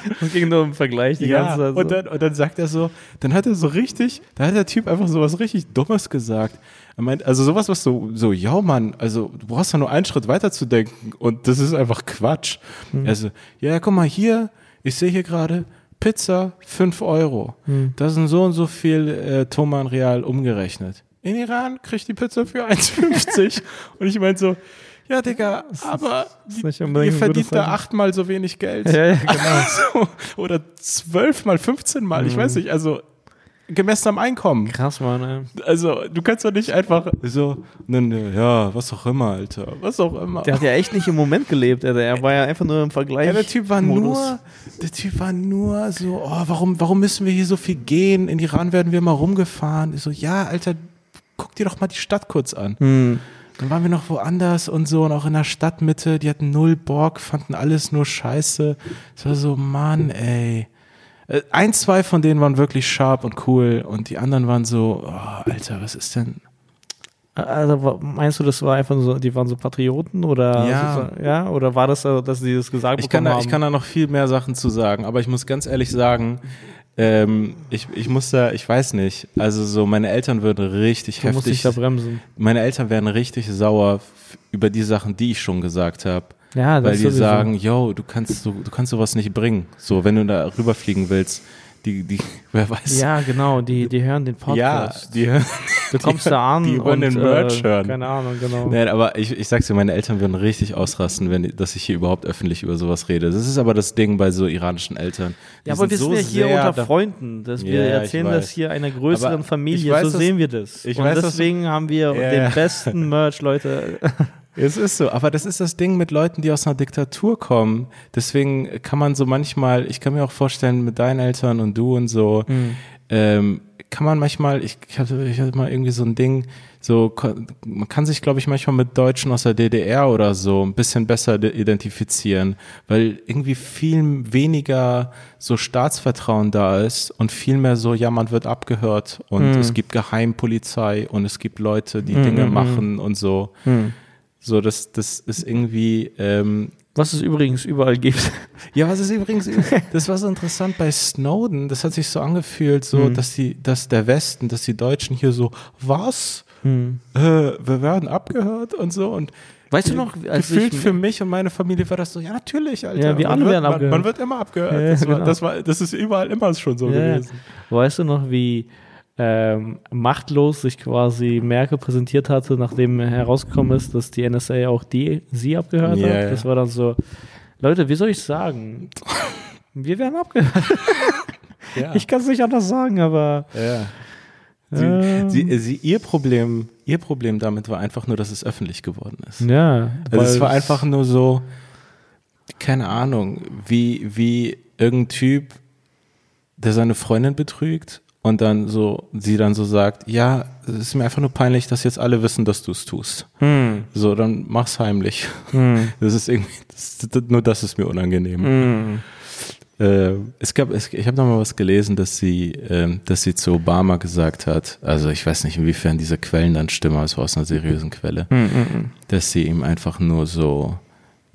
Es ging nur im Vergleich die ja, ganze Zeit. so. und dann, und dann sagt er so, dann hat er so richtig, da hat der Typ einfach so was richtig Dummes gesagt. Er meint, also sowas, was so, so, ja Mann, also du brauchst ja nur einen Schritt weiter zu denken und das ist einfach Quatsch. Hm. Also, ja, guck mal hier, ich sehe hier gerade Pizza 5 Euro. Hm. Das sind so und so viel äh, Toman Real umgerechnet. In Iran kriegt die Pizza für 1,50 und ich meinte so, ja, Digga, aber ist ihr verdient da achtmal so wenig Geld. Ja, ja, genau. so, oder zwölfmal, 15 Mal, ich weiß nicht, also gemessen am Einkommen. Krass, Mann, ey. Also, du kannst doch nicht einfach so, ne, ne, ja, was auch immer, Alter, was auch immer. Der hat ja echt nicht im Moment gelebt, Alter. Er war ja einfach nur im Vergleich. ja, der Typ war Modus. nur, der Typ war nur so, oh, warum, warum müssen wir hier so viel gehen? In Iran werden wir mal rumgefahren. Ich so, ja, Alter, guck dir doch mal die Stadt kurz an. Hm. Dann waren wir noch woanders und so und auch in der Stadtmitte, die hatten null Bock, fanden alles nur scheiße. Es war so, Mann, ey. Äh, Ein, zwei von denen waren wirklich sharp und cool und die anderen waren so, oh, Alter, was ist denn? Also meinst du, das war einfach so, die waren so Patrioten oder Ja. ja? Oder war das dass sie das gesagt Ich kann, bekommen da, ich kann da noch viel mehr Sachen zu sagen, aber ich muss ganz ehrlich sagen, ähm, ich, ich muss da, ich weiß nicht, also so, meine Eltern würden richtig du musst dich heftig, da bremsen. meine Eltern wären richtig sauer über die Sachen, die ich schon gesagt habe. Ja, das weil die sowieso. sagen, yo, du kannst so, du kannst sowas nicht bringen. So, wenn du da rüberfliegen willst, die, die, wer weiß. Ja, genau, die, die hören den ja Podcast. die, du kommst da an die wollen den Merch äh, hören. Keine Ahnung, genau. Nein, aber ich, ich sag's dir, meine Eltern würden richtig ausrasten, wenn, die- dass ich hier überhaupt öffentlich über sowas rede. Das ist aber das Ding bei so iranischen Eltern. Die Ja, aber wir so sind ja hier unter da- Freunden, dass wir Ja, ja, erzählen das hier einer größeren Aber Familie, weiß, so dass- sehen wir das. ich und weiß, deswegen haben wir Ja, den ja. besten Merch, Leute. Es ist so, aber das ist das Ding mit Leuten, die aus einer Diktatur kommen. Deswegen kann man so manchmal, ich kann mir auch vorstellen, mit deinen Eltern und du und so, ähm, kann man manchmal, ich, ich hatte ich hatte mal irgendwie so ein Ding, so, man kann sich, glaube ich, manchmal mit Deutschen aus der DDR oder so ein bisschen besser de- identifizieren, weil irgendwie viel weniger so Staatsvertrauen da ist und viel mehr so, ja, man wird abgehört und es gibt Geheimpolizei und es gibt Leute, die Dinge machen und so. So, das, das ist irgendwie, ähm, Was es übrigens überall gibt. ja, was ist übrigens, das war so interessant bei Snowden, das hat sich so angefühlt, so, Hm. dass die, dass der Westen, dass die Deutschen hier so, was? Hm. Äh, wir werden abgehört und so und Weißt du noch, als gefühlt für mich und meine Familie war das so, ja, natürlich, Alter. Ja, wir man alle wird, werden man, abgehört. man wird immer abgehört. Ja, das, war, genau. das, war, das ist überall immer schon so Ja. gewesen. Weißt du noch, wie ähm, machtlos sich quasi Merkel präsentiert hatte, nachdem herausgekommen ist, dass die NSA auch die sie abgehört Ja, hat? Das war dann so, Leute, wie soll ich sagen? Wir werden abgehört. Ja. Ich kann es nicht anders sagen, aber Ja. Sie, Ähm. sie, sie, ihr Problem, ihr Problem damit war einfach nur, dass es öffentlich geworden ist. ja. Also es war einfach nur so, keine Ahnung, wie, wie irgendein Typ, der seine Freundin betrügt und dann so, sie dann so sagt, ja, es ist mir einfach nur peinlich, dass jetzt alle wissen, dass du es tust. Hm, So, dann mach's heimlich. hm, Das ist irgendwie, das, nur das ist mir unangenehm. hm. Äh, es gab, es, ich habe noch mal was gelesen, dass sie, ähm, dass sie zu Obama gesagt hat. Also ich weiß nicht, inwiefern diese Quellen dann stimmen, aber es war aus einer seriösen Quelle, Hm, hm, hm. dass sie ihm einfach nur so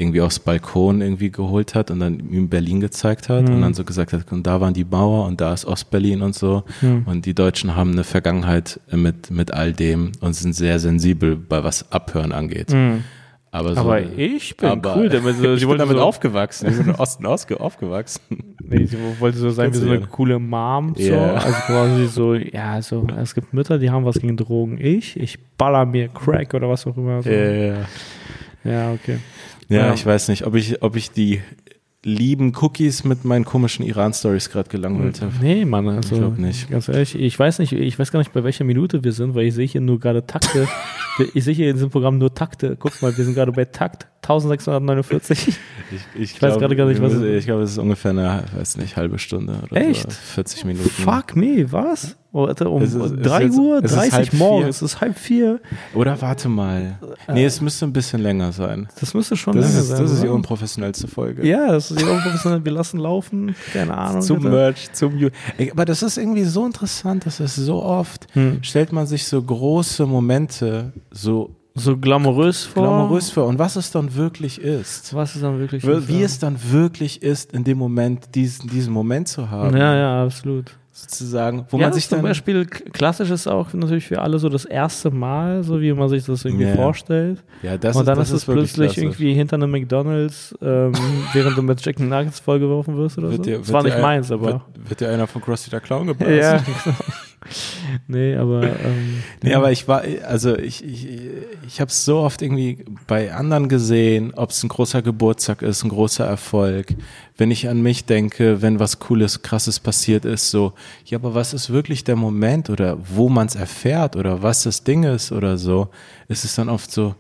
irgendwie aufs Balkon irgendwie geholt hat und dann ihm Berlin gezeigt hat und dann so gesagt hat, und da waren die Mauer und da ist Ostberlin und so. Und die Deutschen haben eine Vergangenheit mit, mit all dem und sind sehr sensibel bei was Abhören angeht. Aber, so, Aber ich bin aber cool damit. So, ich sie bin damit so, aufgewachsen. Ich bin im Osten ausge, aufgewachsen. Nee, sie wollte so sein wie so eine coole Mom. So. Ja. Also quasi so, ja, so, es gibt Mütter, die haben was gegen Drogen. Ich, ich baller mir Crack oder was auch immer. So. Ja, ja. Ja, okay. Ja, Ja. ich weiß nicht, ob ich, ob ich die, lieben Cookies mit meinen komischen Iran-Stories gerade gelangweilt habe. Nee, Mann, also Ich glaub nicht. ganz ehrlich, ich weiß nicht, ich weiß gar nicht, bei welcher Minute wir sind, weil ich sehe hier nur gerade Takte. ich sehe hier in diesem Programm nur Takte. Guck mal, wir sind gerade bei Takt 1649. Ich, ich, weiß gerade gar nicht, was Ich glaube, es ist ungefähr eine, weiß nicht, halbe Stunde oder Echt? so. 40 Minuten. Fuck me, was? Warte, um Es ist- es ist 3 jetzt- Uhr es ist 30 halb morgens, es ist halb vier. Oder warte mal. Nee, es müsste ein bisschen länger sein. Das müsste schon Das länger ist, sein. das ist die unprofessionellste Folge. Ja, das ist die unprofessionell. Wir lassen laufen. Keine Ahnung. Zum. Merch, zum Ju Aber das ist irgendwie so interessant, dass es so oft Hm. stellt man sich so große Momente so So glamourös vor. glamourös vor und was es dann wirklich ist. Was ist dann wirklich? Wie wie es dann wirklich ist, in dem Moment diesen, diesen Moment zu haben. Ja, ja, absolut. Sozusagen, wo ja, man sich zum. Beispiel klassisch ist auch natürlich für alle so das erste Mal, so wie man sich das irgendwie Ja, vorstellt. ja, das und dann das ist es plötzlich klasse. irgendwie hinter einem McDonalds, ähm, während du mit Chicken Nuggets vollgeworfen wirst oder so. Wird dir- das war nicht ein- meins, aber. Wird, wird dir einer von Krusty der Clown gepasst? ja, genau. nee, aber. Ähm, Nee, aber ich war, also ich, ich, ich habe es so oft irgendwie bei anderen gesehen, ob es ein großer Geburtstag ist, ein großer Erfolg. Wenn ich an mich denke, wenn was Cooles, Krasses passiert ist, so, ja, aber was ist wirklich der Moment oder wo man es erfährt oder was das Ding ist oder so, ist es dann oft so,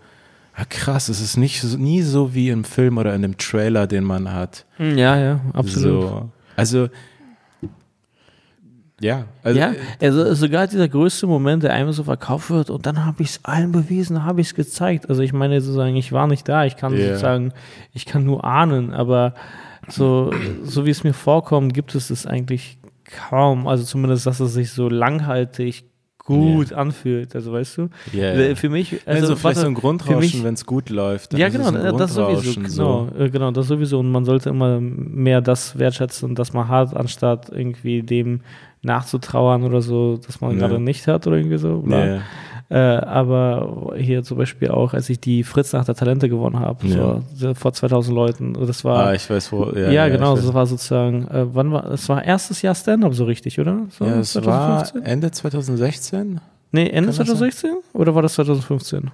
ah, krass, es ist nicht so, nie so wie im Film oder in dem Trailer, den man hat. ja, ja, absolut. So, also, ja, also, ja, also sogar dieser größte Moment, der einem so verkauft wird und dann habe ich es allen bewiesen, habe ich es gezeigt. Also ich meine sozusagen, ich war nicht da, ich kann Ja. sozusagen, ich kann nur ahnen, aber so, so wie es mir vorkommt, gibt es es eigentlich kaum. Also zumindest, dass es sich so langhaltig gut anfühlt. Also weißt du, Ja, Äh, ja. für mich, Also, also vielleicht so ein Grundrauschen, wenn es gut läuft. dann ja, genau, ein das sowieso. Genau, äh, genau, das sowieso. Und man sollte immer mehr das wertschätzen, das man hat, anstatt irgendwie dem nachzutrauern oder so, dass man Ja. gerade nicht hat oder irgendwie so. So. bla. Ja, Äh, aber hier zum Beispiel auch, als ich die Fritz nach der Talente gewonnen habe, Ja. so, vor 2000 Leuten, das war. ah, ich weiß, wo. Ja, ja, genau, ich weiß. das war sozusagen, äh, wann war, es war erstes Jahr Stand-up so richtig, oder? So, ja, es war Ende 2016. Nee, Ende Kann das sein? 2016? Oder war das 2015?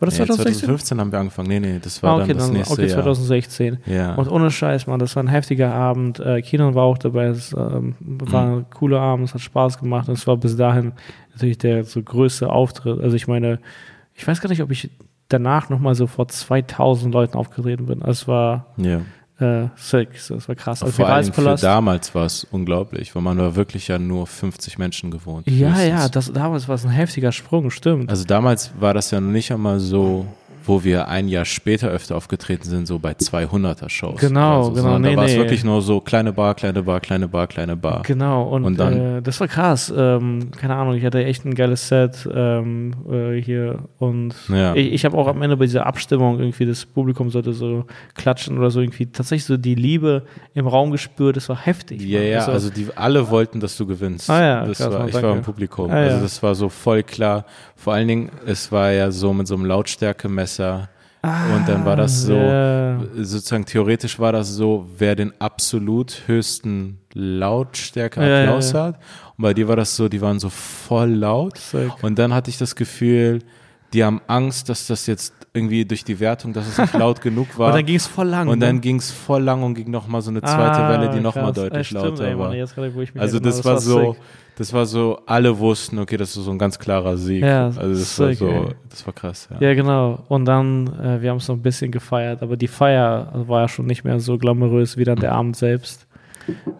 War das Nee, 2016? 2015 haben wir angefangen. Nee, nee, das war Ah, okay, dann das dann, nächste okay, Jahr. 2016. Ja. Und ohne Scheiß, Mann, das war ein heftiger Abend. Äh, Kinan war auch dabei. Es ähm, war Mhm. ein cooler Abend, es hat Spaß gemacht. Und es war bis dahin natürlich der so größte Auftritt. Also ich meine, ich weiß gar nicht, ob ich danach nochmal so vor 2000 Leuten aufgetreten bin. Also es war ja. äh, sick, es war krass. Also Vor allem für damals war es unglaublich, weil man war wirklich ja nur 50 Menschen gewohnt. Ja, höchstens. ja, das, damals war es ein heftiger Sprung, stimmt. Also damals war das ja noch nicht einmal so, wo wir ein Jahr später öfter aufgetreten sind, so bei 200er Shows. Genau, so, genau, sondern nee, da war es nee. wirklich nur so kleine Bar, kleine Bar, kleine Bar, kleine Bar. Genau, und, Und dann- äh, das war krass. Ähm, keine Ahnung, ich hatte echt ein geiles Set ähm, äh, hier und Ja. ich, ich habe auch am Ende bei dieser Abstimmung irgendwie das Publikum sollte so klatschen oder so irgendwie tatsächlich so die Liebe im Raum gespürt. Das war heftig. Ja, Mann. ja, war- also die alle wollten, dass du gewinnst. Ah ja, das krass, war, ich war danke. im Publikum. Ah also das war so voll klar. Vor allen Dingen, es war ja so mit so einem Lautstärkemesser. Und dann war das so, ja. sozusagen theoretisch war das so, wer den absolut höchsten Lautstärke Ja, ja, hat. Und bei dir war das so, die waren so voll laut. Sick. Und dann hatte ich das Gefühl, die haben Angst, dass das jetzt irgendwie durch die Wertung, dass es nicht laut genug war. Und dann ging es voll lang. Und dann ne? ging es voll lang und ging nochmal so eine zweite Ah, Welle, die nochmal deutlich Ja, stimmt, lauter ey, Mann, war. mich Also erinnere, das, war so, sick. Das war so, alle wussten, okay, das ist so ein ganz klarer Sieg. Ja, also das war so, ey. das war krass, ja. Ja, genau. Und dann, äh, wir haben es noch ein bisschen gefeiert, aber die Feier war ja schon nicht mehr so glamourös wie dann der Abend selbst.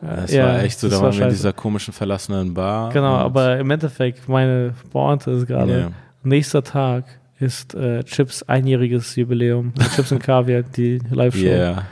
Das ja, war echt so, da war waren wir in dieser komischen verlassenen Bar. Genau, aber im Endeffekt, meine Pointe ist gerade, Ja. nächster Tag ist äh, Chips einjähriges Jubiläum. Chips und Kaviar, die Live-Show. Yeah,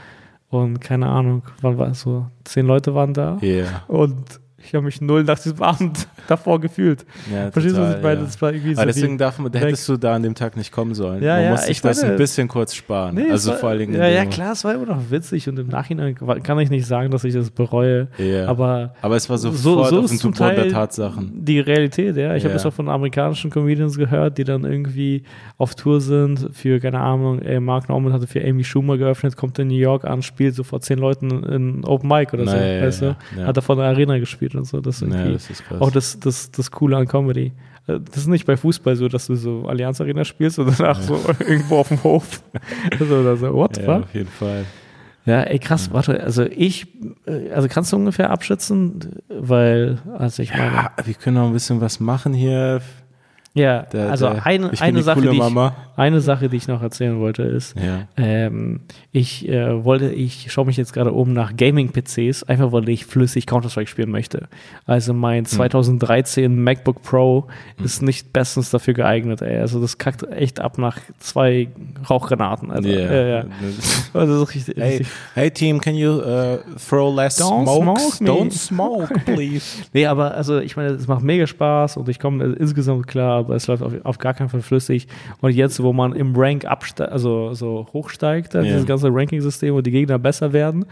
Und keine Ahnung, wann war es so? Zehn Leute waren da. yeah. Und ich habe mich null nach diesem Abend davor gefühlt. Ja, Verstehst du, was ich meine? ja. Das war irgendwie so Aber deswegen darf man, hättest du da an dem Tag nicht kommen sollen. Ja, man ja, muss sich ich das meine- ein bisschen kurz sparen. Nee, es also war, vor allen Dingen. in Ja, dem ja, klar, es war immer noch witzig und im Nachhinein kann ich nicht sagen, dass ich das bereue. Ja. Aber Aber es war so, sofort so auf den zum Support der Tatsachen. die Realität, ja. Ich habe Ja. das auch von amerikanischen Comedians gehört, die dann irgendwie auf Tour sind für, keine Ahnung, ey, Mark Norman hatte für Amy Schumer geöffnet, kommt in New York an, spielt so vor zehn Leuten in Open Mic oder so, Naja, weißt ja, du? ja. Hat er von der Arena gespielt und so. Das Ja, irgendwie das ist krass. auch das, das, das Coole an Comedy. Das ist nicht bei Fußball so, dass du so Allianz Arena spielst und danach so irgendwo auf dem Hof. also, oder so, what ja, auf jeden Fall. Ja, ey, krass, warte, also ich, also kannst du ungefähr abschätzen, weil, also ich meine, Ja, wir können noch ein bisschen was machen hier. Ja, Der- also der- bin eine Sache, die ich, eine Sache, die ich noch erzählen wollte, ist, Ja. ähm, ich äh, wollte, ich schaue mich jetzt gerade um nach Gaming-PCs, einfach weil ich flüssig Counter-Strike spielen möchte. Also Hm. mein 2013 MacBook Pro ist nicht bestens dafür geeignet, ey. Also das kackt echt ab nach zwei Rauchgranaten. Also, Yeah. ja, ja. Also richtig, Hey, richtig hey team, can you uh, throw less Don't smokes? smoke me. Don't smoke, please. Nee, aber also ich meine, es macht mega Spaß und ich komme äh, insgesamt klar, aber es läuft auf, auf gar keinen Fall flüssig. Und jetzt, wo man im Rank absteigt, also so hochsteigt, Ja. dieses ganze Ranking-System, wo die Gegner besser werden,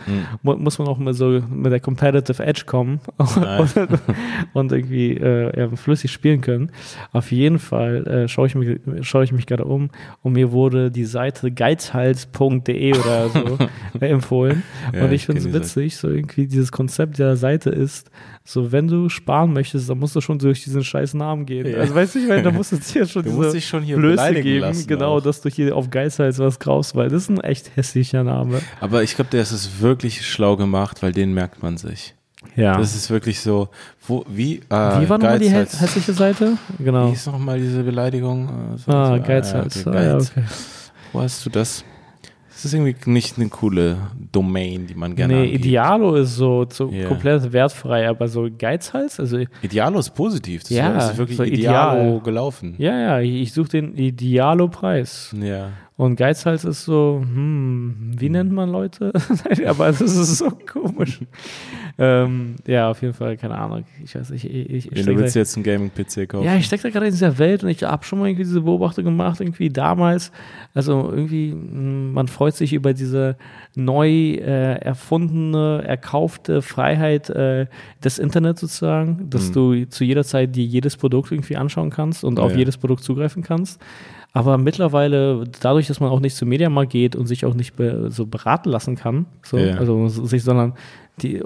mu muss man auch mit so mit der Competitive Edge kommen und, und irgendwie äh, ja, flüssig spielen können. Auf jeden Fall äh, schaue ich mich, schaue ich mich gerade um und mir wurde die Seite geizhals.de oder so äh, empfohlen. Ja, und ich ich finde es witzig, so irgendwie dieses Konzept der Seite ist, so wenn du sparen möchtest, dann musst du schon durch diesen scheiß Namen gehen. Ja. Also weißt du, ich meine, da musst du dir schon Du diese schon Blöße geben, lassen genau, auch. dass du hier auf Geizhals was kaufst, weil das ist ein echt hässlicher Name. Aber ich glaube, der ist es wirklich schlau gemacht, weil den merkt man sich. Ja. Das ist wirklich so, wo, wie, äh, Wie war nochmal die hässliche Seite? Wie Genau. hieß nochmal diese Beleidigung? Also, Ah, so, Geizhals. Ah, ja, Geiz. okay. Wo hast du das? Das ist irgendwie nicht eine coole Domain, die man gerne Nee, angibt. Idealo ist so, so Ja. komplett wertfrei, aber so Geizhals, also Idealo ist positiv. Das Ja, ist wirklich so Idealo ideal. gelaufen. ja, ja, ich, ich suche den Idealo-Preis. Ja. Und Geizhals ist so, hm, wie nennt man Leute? Aber das ist so komisch. ähm, ja, auf jeden Fall, keine Ahnung. Ich weiß nicht, ich, ich, ich steck du willst da, jetzt einen Gaming-PC kaufen? ja, ich stecke da gerade in dieser Welt und ich habe schon mal irgendwie diese Beobachtung gemacht, irgendwie damals. Also irgendwie, mh, man freut sich über diese neu äh, erfundene, erkaufte Freiheit äh, des Internets sozusagen, dass Mhm. du zu jeder Zeit dir jedes Produkt irgendwie anschauen kannst und auf Ja. jedes Produkt zugreifen kannst. Aber mittlerweile, dadurch, dass man auch nicht zum Mediamarkt geht und sich auch nicht be so beraten lassen kann, so, Ja. also sich, sondern die,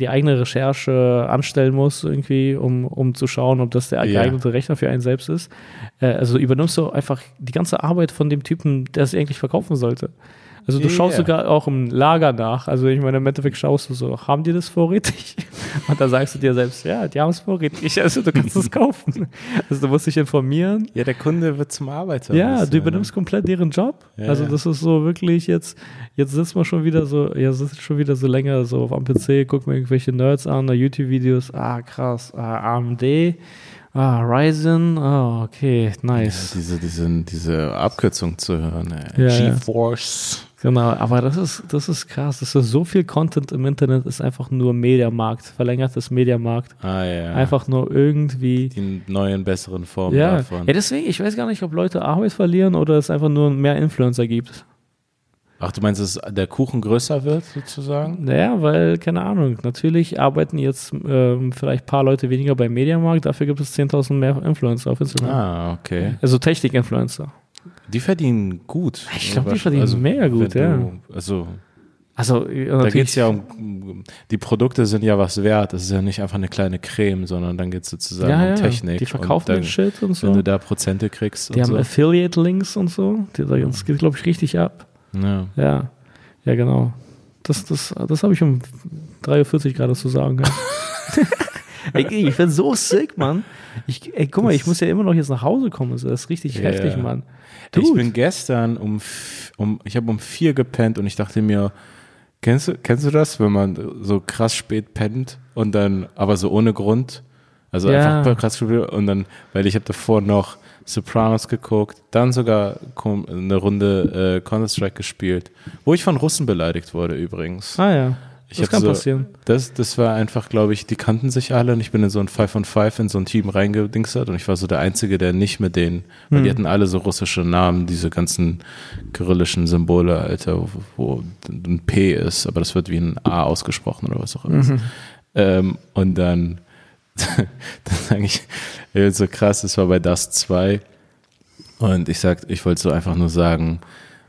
die eigene Recherche anstellen muss, irgendwie, um, um zu schauen, ob das der Ja. geeignete Rechner für einen selbst ist. Äh, also übernimmst du einfach die ganze Arbeit von dem Typen, der es eigentlich verkaufen sollte. Also du Ja, schaust ja. sogar auch im Lager nach. Also ich meine, im Endeffekt schaust du so, haben die das vorrätig? Und dann sagst du dir selbst, ja, die haben es vorrätig. Also du kannst es kaufen. Also du musst dich informieren. Ja, der Kunde wird zum Arbeiter. Ja, du übernimmst komplett deren Job. Ja, also ja. das ist so wirklich jetzt, jetzt sitzt man schon wieder so, ja, sitzt schon wieder so länger so am PC, guckt mir irgendwelche Nerds an, YouTube-Videos, ah krass, ah, AMD, ah, Ryzen, ah, okay, Ja, nice. diese, diese, diese Abkürzung zu hören. Ey. Ja, ja. GeForce. Genau, aber das ist, das ist krass. Das ist so viel Content im Internet ist einfach nur Mediamarkt, verlängertes Mediamarkt. Ah ja. Einfach nur irgendwie. die neuen, besseren Formen Ja. davon. ja, deswegen, ich weiß gar nicht, ob Leute Arbeit verlieren oder es einfach nur mehr Influencer gibt. Ach, du meinst, dass der Kuchen größer wird, sozusagen? Naja, weil, keine Ahnung, natürlich arbeiten jetzt ähm, vielleicht ein paar Leute weniger beim Mediamarkt, dafür gibt es 10.000 mehr Influencer auf Instagram. Ah, okay. Also Technik-Influencer. Die verdienen gut. Ich glaub, die verdienen mega gut, wenn ja. Du, also, Also, äh, da geht es ja um, die Produkte sind ja was wert. Das ist ja nicht einfach eine kleine Creme, sondern dann geht es sozusagen ja, um Technik. Die verkaufen und den dann, Shit und Wenn so. du da Prozente kriegst Die haben so. Affiliate-Links und so. Die, das geht, glaube ich, richtig ab. Ja. Ja, ja, genau. Das, das, das habe ich um 3.40 Uhr gerade zu sagen. Ey, ich bin so sick, Mann. Ich, ey, guck mal, ich muss ja immer noch jetzt nach Hause kommen. Das ist richtig Ja. heftig, Mann. Ich Dude. bin gestern um, um ich habe um vier gepennt und ich dachte mir, kennst du, kennst du das, wenn man so krass spät pennt und dann, aber so ohne Grund, also Ja. einfach krass spät und dann, weil ich habe davor noch Sopranos geguckt, dann sogar eine Runde äh, Counter-Strike gespielt, wo ich von Russen beleidigt wurde übrigens. Ah ja, Ich das kann so- passieren. Das, das war einfach, glaube ich, die kannten sich alle und ich bin in so ein Five on Five in so ein Team reingedingstert und ich war so der Einzige, der nicht mit denen, weil Hm. die hatten alle so russische Namen, diese ganzen kyrillischen Symbole, Alter, wo, wo ein P ist, aber das wird wie ein A ausgesprochen oder was auch immer. Mhm. Ähm, und dann, dann sage ich, so krass, das war bei Das 2 und ich sag, ich wollte so einfach nur sagen,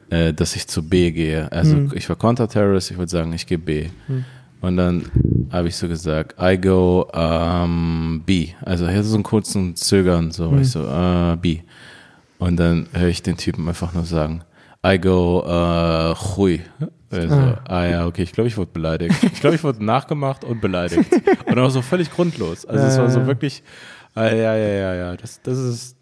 äh, dass ich zu B gehe. Also Mhm. ich war Counter-Terrorist, ich wollte sagen, ich gehe B. Mhm. Und dann habe ich so gesagt, I go um, B. Also hier so einen kurzen Zögern, so Mhm. ich so, äh, B. Und dann höre ich den Typen einfach nur sagen, I go uh, Hui. Also, ah. ah ja, okay, ich glaube, ich wurde beleidigt. Ich glaube, ich wurde nachgemacht und beleidigt. und auch so völlig grundlos. Also es war so wirklich, ah, ja, ja, ja, ja, das, das ist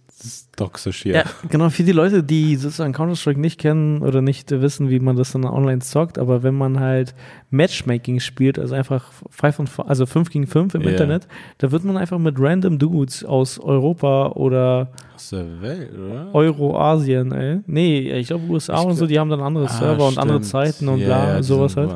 toxisch hier. Ja, genau, für die Leute, die sozusagen Counter-Strike nicht kennen oder nicht wissen, wie man das dann online zockt, aber wenn man halt Matchmaking spielt, also einfach frei von, also 5 gegen 5 im yeah. Internet, da wird man einfach mit random Dudes aus Europa oder aus der Welt, oder? Euroasien, ey. Nee, ich glaube USA ich und so, die haben dann andere ah, Server und andere Zeiten und yeah, bla, sowas halt.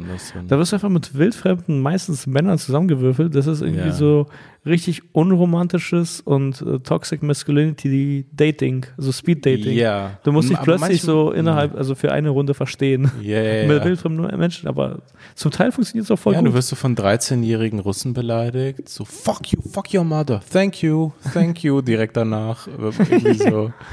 Da wirst du einfach mit wildfremden, meistens Männern zusammengewürfelt. Das ist irgendwie yeah. so richtig unromantisches und äh, Toxic Masculinity Dating, also Speed Dating. Ja. Du musst dich plötzlich so innerhalb, also für eine Runde verstehen. Ja, ja, Mit wildfremden Menschen, aber zum Teil funktioniert es auch voll ja, gut. Ja, du wirst so von 13-jährigen Russen beleidigt, so fuck you, fuck your mother, thank you, thank you, direkt danach. Irgendwie so.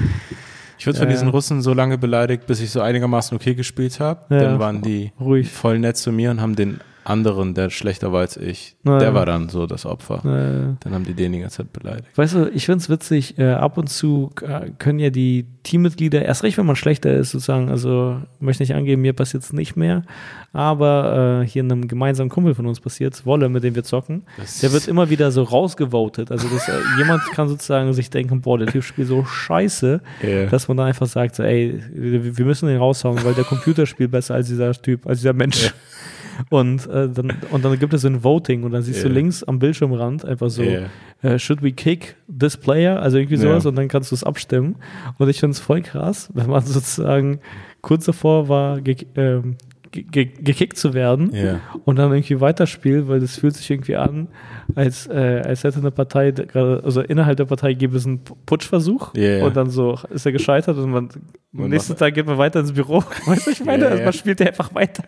Ich wurde von diesen Russen so lange beleidigt, bis ich so einigermaßen okay gespielt habe. Ja, Dann waren die ruhig. voll nett zu mir und haben den anderen, der schlechter war als ich, naja. der war dann so das Opfer. Naja. Dann haben die den die ganze Zeit beleidigt. Weißt du, ich finde es witzig, äh, ab und zu äh, können ja die Teammitglieder, erst recht, wenn man schlechter ist, sozusagen, also möchte nicht angeben, mir passiert es nicht mehr, aber äh, hier einem gemeinsamen Kumpel von uns passiert Wolle, mit dem wir zocken, das der wird immer wieder so rausgevotet. Also das, äh, jemand kann sozusagen sich denken, boah, der Typ spielt so scheiße, yeah. dass man da einfach sagt, so, ey, wir müssen den raushauen, weil der Computer spielt besser als dieser Typ, als dieser Mensch. Yeah. Und, äh, dann, und dann gibt es ein Voting und dann siehst yeah. du links am Bildschirmrand einfach so, yeah. uh, should we kick this player? Also irgendwie sowas yeah. und dann kannst du es abstimmen. Und ich finde es voll krass, wenn man sozusagen kurz davor war, ähm, ge gekickt zu werden yeah. und dann irgendwie weiterspielt, weil das fühlt sich irgendwie an, als, äh, als hätte eine Partei gerade, also innerhalb der Partei gibt es einen Putschversuch yeah. und dann so ist er gescheitert und man am nächsten Tag geht man weiter ins Büro. Weißt du, ich meine, yeah, man spielt ja einfach weiter.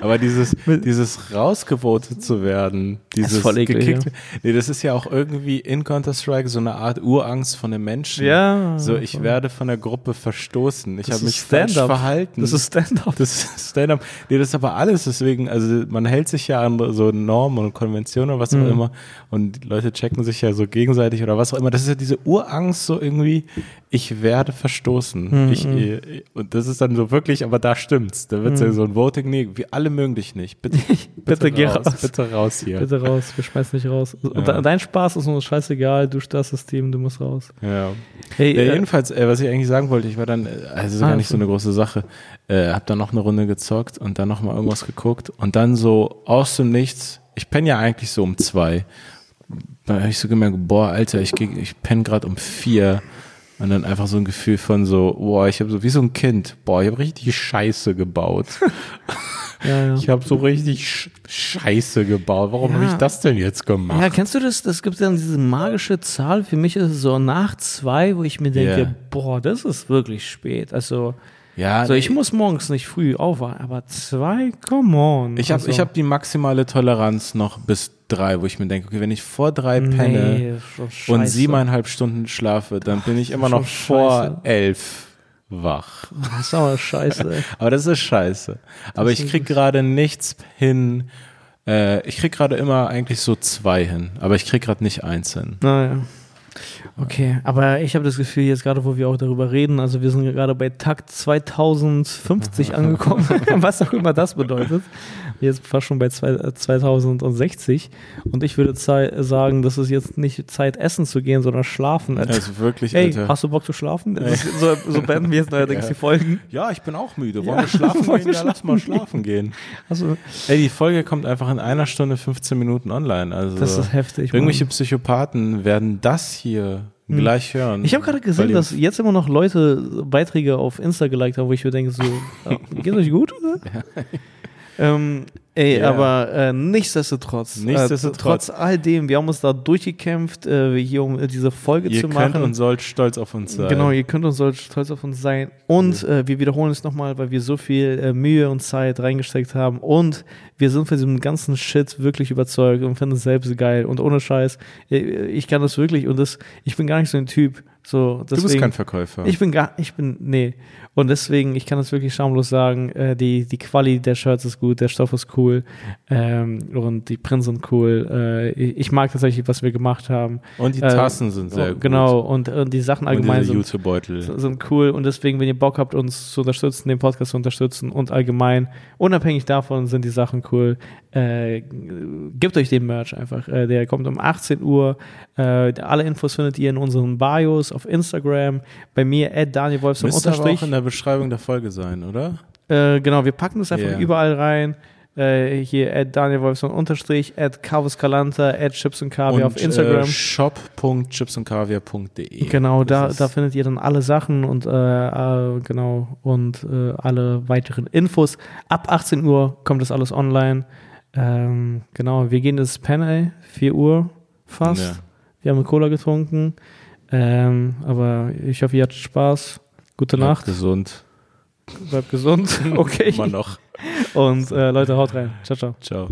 Aber dieses, dieses rausgevotet zu werden, dieses das ist voll eklig, gekickt, ja. nee, das ist ja auch irgendwie in Counter-Strike so eine Art Urangst von den Menschen. Ja. So, ich werde von der Gruppe verstoßen. Ich habe mich falsch verhalten. Das ist Stand-up. Das ist Stand-up. Nee, das ist aber alles. Deswegen, also man hält sich ja an so Normen und Konventionen oder was mhm. auch immer. Und die Leute checken sich ja so gegenseitig oder was auch immer. Das ist ja diese Urangst so irgendwie, ich werde verstoßen. Mhm. Ich, äh, und das ist dann so wirklich, aber da stimmt's. Da wird mhm. ja so ein Voting, nee, wir alle mögen dich nicht. Bitte, bitte, bitte geh raus, Bitte raus hier. Bitte raus, wir schmeißen dich raus. Ja. Dein Spaß ist uns scheißegal, du das Team, du musst raus. Ja. Hey, ja, äh, jedenfalls, äh, was ich eigentlich sagen wollte, ich war dann, äh, also ah, gar nicht so eine große Sache, äh, hab dann noch eine Runde gezockt und dann noch mal irgendwas geguckt und dann so aus dem Nichts, ich penne ja eigentlich so um zwei, da habe ich so gemerkt, boah, Alter, ich, ich penne gerade um vier und dann einfach so ein Gefühl von so, boah, ich habe so wie so ein Kind, boah, ich habe richtig Scheiße gebaut. Ja, ja. Ich habe so richtig Scheiße gebaut. Warum ja. habe ich das denn jetzt gemacht? Ja, kennst du das? Das gibt dann diese magische Zahl. Für mich ist es so nach zwei, wo ich mir denke, yeah. boah, das ist wirklich spät. Also ja, so, ich muss morgens nicht früh aufwachen, aber zwei, come on. Ich habe also. hab die maximale Toleranz noch bis drei, wo ich mir denke, okay, wenn ich vor drei penne nee, und siebeneinhalb Stunden schlafe, dann bin ich immer noch vor elf wach. Das ist aber scheiße. aber das ist scheiße. Aber ich krieg gerade nichts hin. Äh, ich krieg gerade immer eigentlich so zwei hin, aber ich krieg gerade nicht eins hin. Naja. Okay, aber ich habe das Gefühl, jetzt gerade, wo wir auch darüber reden, also wir sind gerade bei Takt 2050 angekommen, was auch immer das bedeutet. Jetzt fast schon bei zwei, 2060 und ich würde sagen, das ist jetzt nicht Zeit, essen zu gehen, sondern schlafen. Also wirklich, Ey, Alter. hast du Bock zu schlafen? So, so beenden wir jetzt neuerdings ja. die Folgen. Ja, ich bin auch müde. Wollen ja, wir schlafen gehen? Wir ja, lass mal schlafen gehen. Also, Ey, die Folge kommt einfach in einer Stunde 15 Minuten online. Also das ist heftig. Irgendwelche Mann. Psychopathen werden das hier hm. gleich hören. Ich habe gerade gesehen, dass jetzt immer noch Leute Beiträge auf Insta geliked haben, wo ich mir denke, so, geht euch gut, oder? Ja. Ähm, ey, yeah. aber äh, nichtsdestotrotz, nichtsdestotrotz, äh, trotz all dem, wir haben uns da durchgekämpft, äh, hier um äh, diese Folge ihr zu machen. Ihr könnt und sollt stolz auf uns sein. Genau, ihr könnt und sollt stolz auf uns sein. Und äh, wir wiederholen es nochmal, weil wir so viel äh, Mühe und Zeit reingesteckt haben. Und wir sind von diesem ganzen Shit wirklich überzeugt und finden es selbst geil. Und ohne Scheiß, ich kann das wirklich und das, ich bin gar nicht so ein Typ, So, deswegen, du bist kein Verkäufer. Ich bin gar, ich bin, nee. Und deswegen, ich kann das wirklich schamlos sagen, äh, die, die Quali der Shirts ist gut, der Stoff ist cool ähm, und die Prints sind cool. Äh, ich mag tatsächlich, was wir gemacht haben. Und die Äh, Tassen sind sehr oh, gut. Genau, und, und die Sachen allgemein sind, sind cool. Und deswegen, wenn ihr Bock habt, uns zu unterstützen, den Podcast zu unterstützen und allgemein, unabhängig davon sind die Sachen cool. Äh, gebt euch den Merch einfach. Äh, der kommt um 18 Uhr. Äh, alle Infos findet ihr in unseren Bios auf Instagram. Bei mir, at Daniel Wolfson Müsste aber auch in der Beschreibung der Folge sein, oder? Äh, genau, wir packen das einfach Yeah. überall rein. Äh, hier at Daniel Wolfson unterstrich, at Carvus Calanta, at Chips und Kaviar auf Instagram. Äh, shop.chipsundkaviar.de. Genau, da, da findet ihr dann alle Sachen und äh, äh, genau und äh, alle weiteren Infos. Ab 18 Uhr kommt das alles online. Ähm, genau, wir gehen ins Panel, 4 Uhr fast. Ja. Wir haben eine Cola getrunken. Ähm, aber ich hoffe, ihr hattet Spaß. Gute Bleibt Nacht, gesund. bleibt gesund. Okay. Immer noch. Und äh, Leute, haut rein. Ciao, ciao. Ciao.